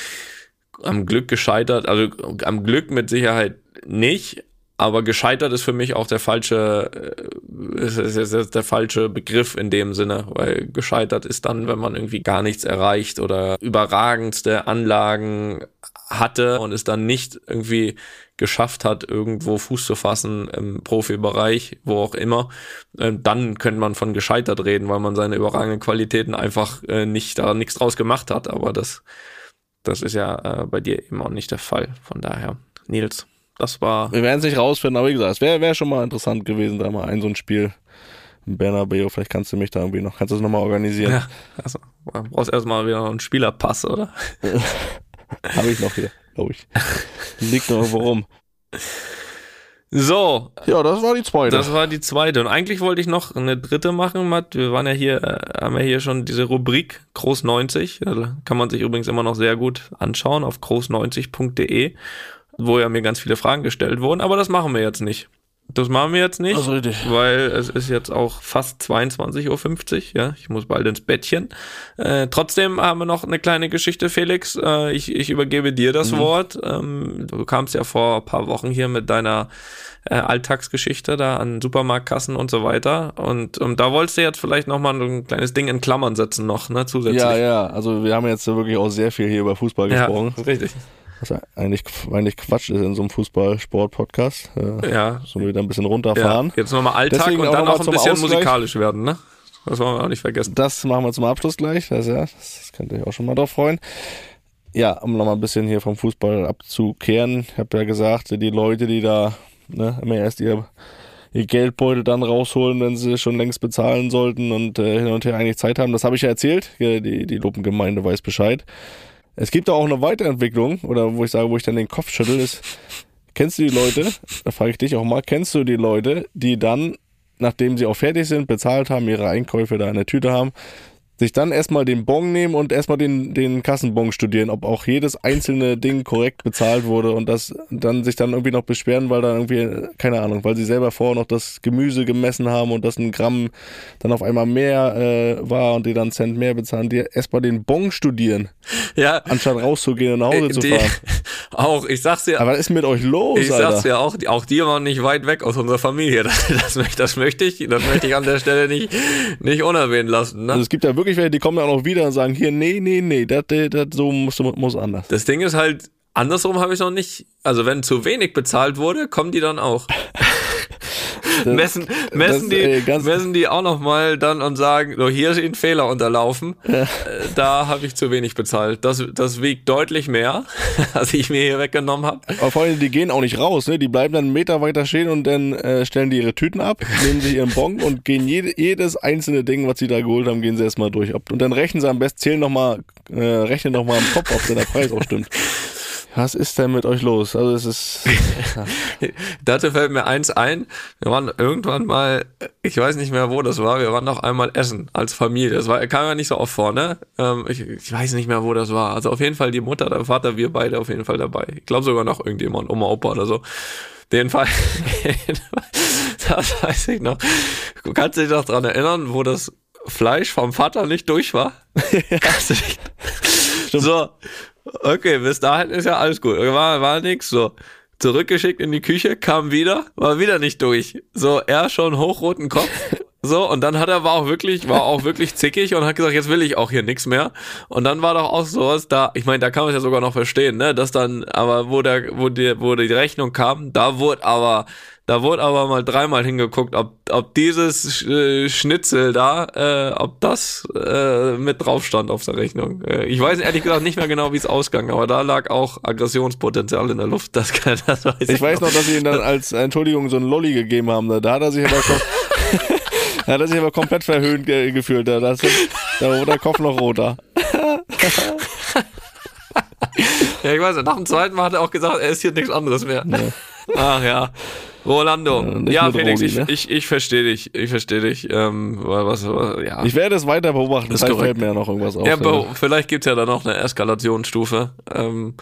am Glück gescheitert, also am Glück mit Sicherheit nicht, aber gescheitert ist für mich auch der falsche, äh, ist, ist, ist, der falsche Begriff in dem Sinne, weil gescheitert ist dann, wenn man irgendwie gar nichts erreicht oder überragendste Anlagen hatte und es dann nicht irgendwie geschafft hat, irgendwo Fuß zu fassen im Profibereich, wo auch immer, äh, dann könnte man von gescheitert reden, weil man seine überragenden Qualitäten einfach äh, nicht da nichts draus gemacht hat. Aber das, das ist ja äh, bei dir eben auch nicht der Fall. Von daher, Nils, das war Wir werden es nicht rausfinden, aber wie gesagt, es wäre wär schon mal interessant gewesen, da mal ein so ein Spiel Bernabeu. Vielleicht kannst du mich da irgendwie noch, kannst du das nochmal organisieren. ja, also, du brauchst erstmal wieder einen Spielerpass, oder? Habe ich noch hier, glaube ich. Liegt noch irgendwo rum. So, Ja, das war die zweite. Das war die zweite. Und eigentlich wollte ich noch eine dritte machen, Matt. Wir waren ja hier, äh, haben ja hier schon diese Rubrik Groß 90. Da kann man sich übrigens immer noch sehr gut anschauen auf groß90.de, wo ja mir ganz viele Fragen gestellt wurden. Aber das machen wir jetzt nicht. Das machen wir jetzt nicht, richtig. weil es ist jetzt auch fast 22.50 Uhr. Ja, ich muss bald ins Bettchen. Äh, trotzdem haben wir noch eine kleine Geschichte, Felix. Äh, ich, ich übergebe dir das Wort. Ähm, du kamst ja vor ein paar Wochen hier mit deiner äh, Alltagsgeschichte da an Supermarktkassen und so weiter. Und, und da wolltest du jetzt vielleicht noch mal ein kleines Ding in Klammern setzen noch, ne, zusätzlich. ja, ja, also wir haben jetzt wirklich auch sehr viel hier über Fußball Ja, gesprochen, ist richtig. Was eigentlich, eigentlich Quatsch ist in so einem Fußball-Sport-Podcast. Äh, Ja. so wieder ein bisschen ja. runterfahren. Jetzt nochmal Alltag Deswegen und auch dann noch auch ein zum bisschen Ausgleich. musikalisch werden, ne? Das wollen wir auch nicht vergessen. Das machen wir zum Abschluss gleich. Das, ja, das könnt ihr euch auch schon mal drauf freuen. Ja, um nochmal ein bisschen hier vom Fußball abzukehren. Ich habe ja gesagt, die Leute, die da ne, immer erst ihr, ihr Geldbeutel dann rausholen, wenn sie schon längst bezahlen sollten und äh, hin und her eigentlich Zeit haben. Das habe ich ja erzählt. Ja, Die, die Lupengemeinde weiß Bescheid. Es gibt da auch eine Weiterentwicklung, oder wo ich sage, wo ich dann den Kopf schüttel, ist, kennst du die Leute, da frage ich dich auch mal, kennst du die Leute, die dann, nachdem sie auch fertig sind, bezahlt haben, ihre Einkäufe da in der Tüte haben, sich dann erstmal den Bon nehmen und erstmal den, den Kassenbon studieren, ob auch jedes einzelne Ding korrekt bezahlt wurde und das dann sich dann irgendwie noch beschweren, weil dann irgendwie, keine Ahnung, weil sie selber vorher noch das Gemüse gemessen haben und das ein Gramm dann auf einmal mehr äh, war und die dann Cent mehr bezahlen, die erstmal den Bon studieren, Ja, anstatt rauszugehen und nach Hause zu Äh, die, fahren. auch, ich sag's dir, Aber was ist mit euch los, Ich Alter? sag's ja auch, auch die waren nicht weit weg aus unserer Familie. Das, das, möchte- das möchte ich, das möchte ich an der Stelle nicht, nicht unerwähnt lassen. Also Ne? es gibt ja wirklich welche, die kommen dann auch noch wieder und sagen, hier, nee, nee, nee, das, das so muss, muss anders. Das Ding ist halt, andersrum habe ich noch nicht, also wenn zu wenig bezahlt wurde, kommen die dann auch. messen messen, das, die, ganz- messen die auch noch mal dann und sagen, so hier ist ein Fehler unterlaufen, äh, da habe ich zu wenig bezahlt. Das, das wiegt deutlich mehr, als ich mir hier weggenommen habe. Aber vor allem, die gehen auch nicht raus, ne? Die bleiben dann einen Meter weiter stehen und dann äh, stellen die ihre Tüten ab, nehmen sich ihren Bon und gehen jede, jedes einzelne Ding, was sie da geholt haben, gehen sie erstmal durch. Ob- Und dann rechnen sie am besten, zählen nochmal, äh, rechnen nochmal im Kopf, ob der Preis auch stimmt. Was ist denn mit euch los? Also es ist. Dazu fällt mir eins ein. Wir waren irgendwann mal, ich weiß nicht mehr, wo das war, wir waren noch einmal essen als Familie. Das war, kam ja nicht so oft vor, ne? Ähm, ich, ich weiß nicht mehr, wo das war. Also auf jeden Fall die Mutter, der Vater, wir beide auf jeden Fall dabei. Ich glaube sogar noch irgendjemand, Oma, Opa oder so. Den Fall, das weiß ich noch. Du kannst dich noch dran erinnern, wo das Fleisch vom Vater nicht durch war? Kannst du dich so, okay, bis dahin ist ja alles gut. War, war nix, so. Zurückgeschickt in die Küche, kam wieder, war wieder nicht durch. So, er schon hochroten Kopf. So, und dann hat er war auch wirklich, war auch wirklich zickig und hat gesagt, jetzt will ich auch hier nix mehr. Und dann war doch auch sowas da, ich meine, da kann man es ja sogar noch verstehen, ne, dass dann, aber wo der, wo die, wo die Rechnung kam, da wurde aber, da wurde aber mal dreimal hingeguckt, ob, ob dieses äh, Schnitzel da, äh, ob das äh, mit drauf stand auf der Rechnung. Äh, ich weiß ehrlich gesagt nicht mehr genau, wie es ausgang, aber da lag auch Aggressionspotenzial in der Luft. Das, kann, das weiß ich, Ich weiß noch, dass sie ihm dann als Entschuldigung so einen Lolli gegeben haben. Da hat er sich aber, kom da hat er sich aber komplett verhöhnt ge gefühlt. Da, das, da wurde der Kopf noch roter. Ja, ich weiß, nach dem zweiten Mal hat er auch gesagt, er ist hier nichts anderes mehr. Ach ja. Rolando. nicht Ja, Felix, Roli, ich, ne? ich, ich verstehe dich. Ich verstehe dich. Ähm, was, was, ja. Ich werde es weiter beobachten, Ist vielleicht korrekt. fällt mir ja noch irgendwas auf. Ja, Bo, vielleicht gibt's ja da noch eine Eskalationsstufe. Ähm,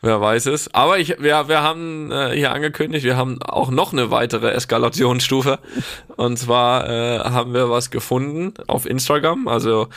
wer weiß es. Aber ich, wir, wir haben äh, hier angekündigt, wir haben auch noch eine weitere Eskalationsstufe. Und zwar äh, haben wir was gefunden auf Instagram. Also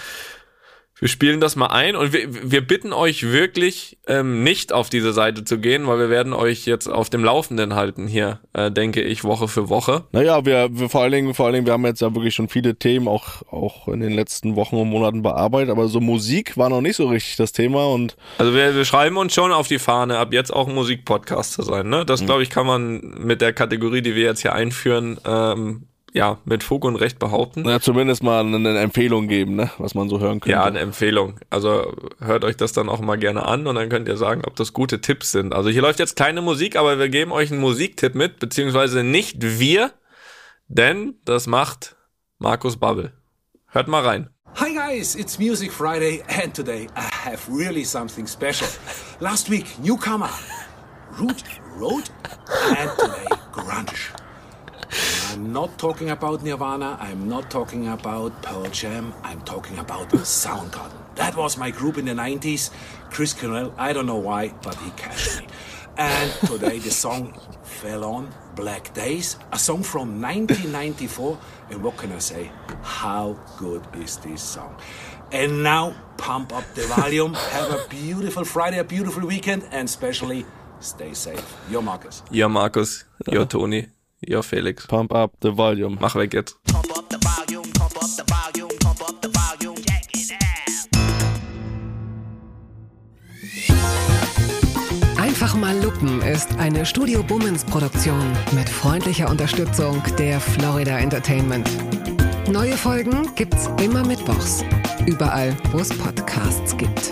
wir spielen das mal ein und wir, wir bitten euch wirklich ähm, nicht auf diese Seite zu gehen, weil wir werden euch jetzt auf dem Laufenden halten hier, äh, denke ich, Woche für Woche. Naja, wir, wir vor allen Dingen, vor allen Dingen, wir haben jetzt ja wirklich schon viele Themen auch, auch in den letzten Wochen und Monaten bearbeitet, aber so Musik war noch nicht so richtig das Thema und Also wir, wir schreiben uns schon auf die Fahne, ab jetzt auch ein Musikpodcast zu sein. Ne? Das, glaube ich, kann man mit der Kategorie, die wir jetzt hier einführen, ähm, ja, mit Fug und Recht behaupten. na, zumindest mal eine Empfehlung geben, ne, was man so hören könnte. Ja, eine Empfehlung. Also hört euch das dann auch mal gerne an und dann könnt ihr sagen, ob das gute Tipps sind. Also hier läuft jetzt keine Musik, aber wir geben euch einen Musiktipp mit, beziehungsweise nicht wir, denn das macht Markus Babbel. Hört mal rein. Hi guys, it's Music Friday, and today I have really something special. Last week, newcomer, Root Road, and today, Grunge. I'm not talking about Nirvana, I'm not talking about Pearl Jam, I'm talking about Soundgarden. That was my group in the 90s. Chris Cornell, I don't know why, but he cashed me. And today the song fell on Black Days, a song from 1994. And what can I say? How good is this song? And now pump up the volume. Have a beautiful Friday, a beautiful weekend, and especially stay safe. Your Marcus. Your Marcus. Your Toni, ihr Felix. Pump up the volume. Mach weg jetzt. Pump up the volume, pump up the volume, pump up the volume, check it out. Einfach mal lupen ist eine Studio Bummens Produktion mit freundlicher Unterstützung der Florida Entertainment. Neue Folgen gibt's immer mittwochs. Überall, wo es Podcasts gibt.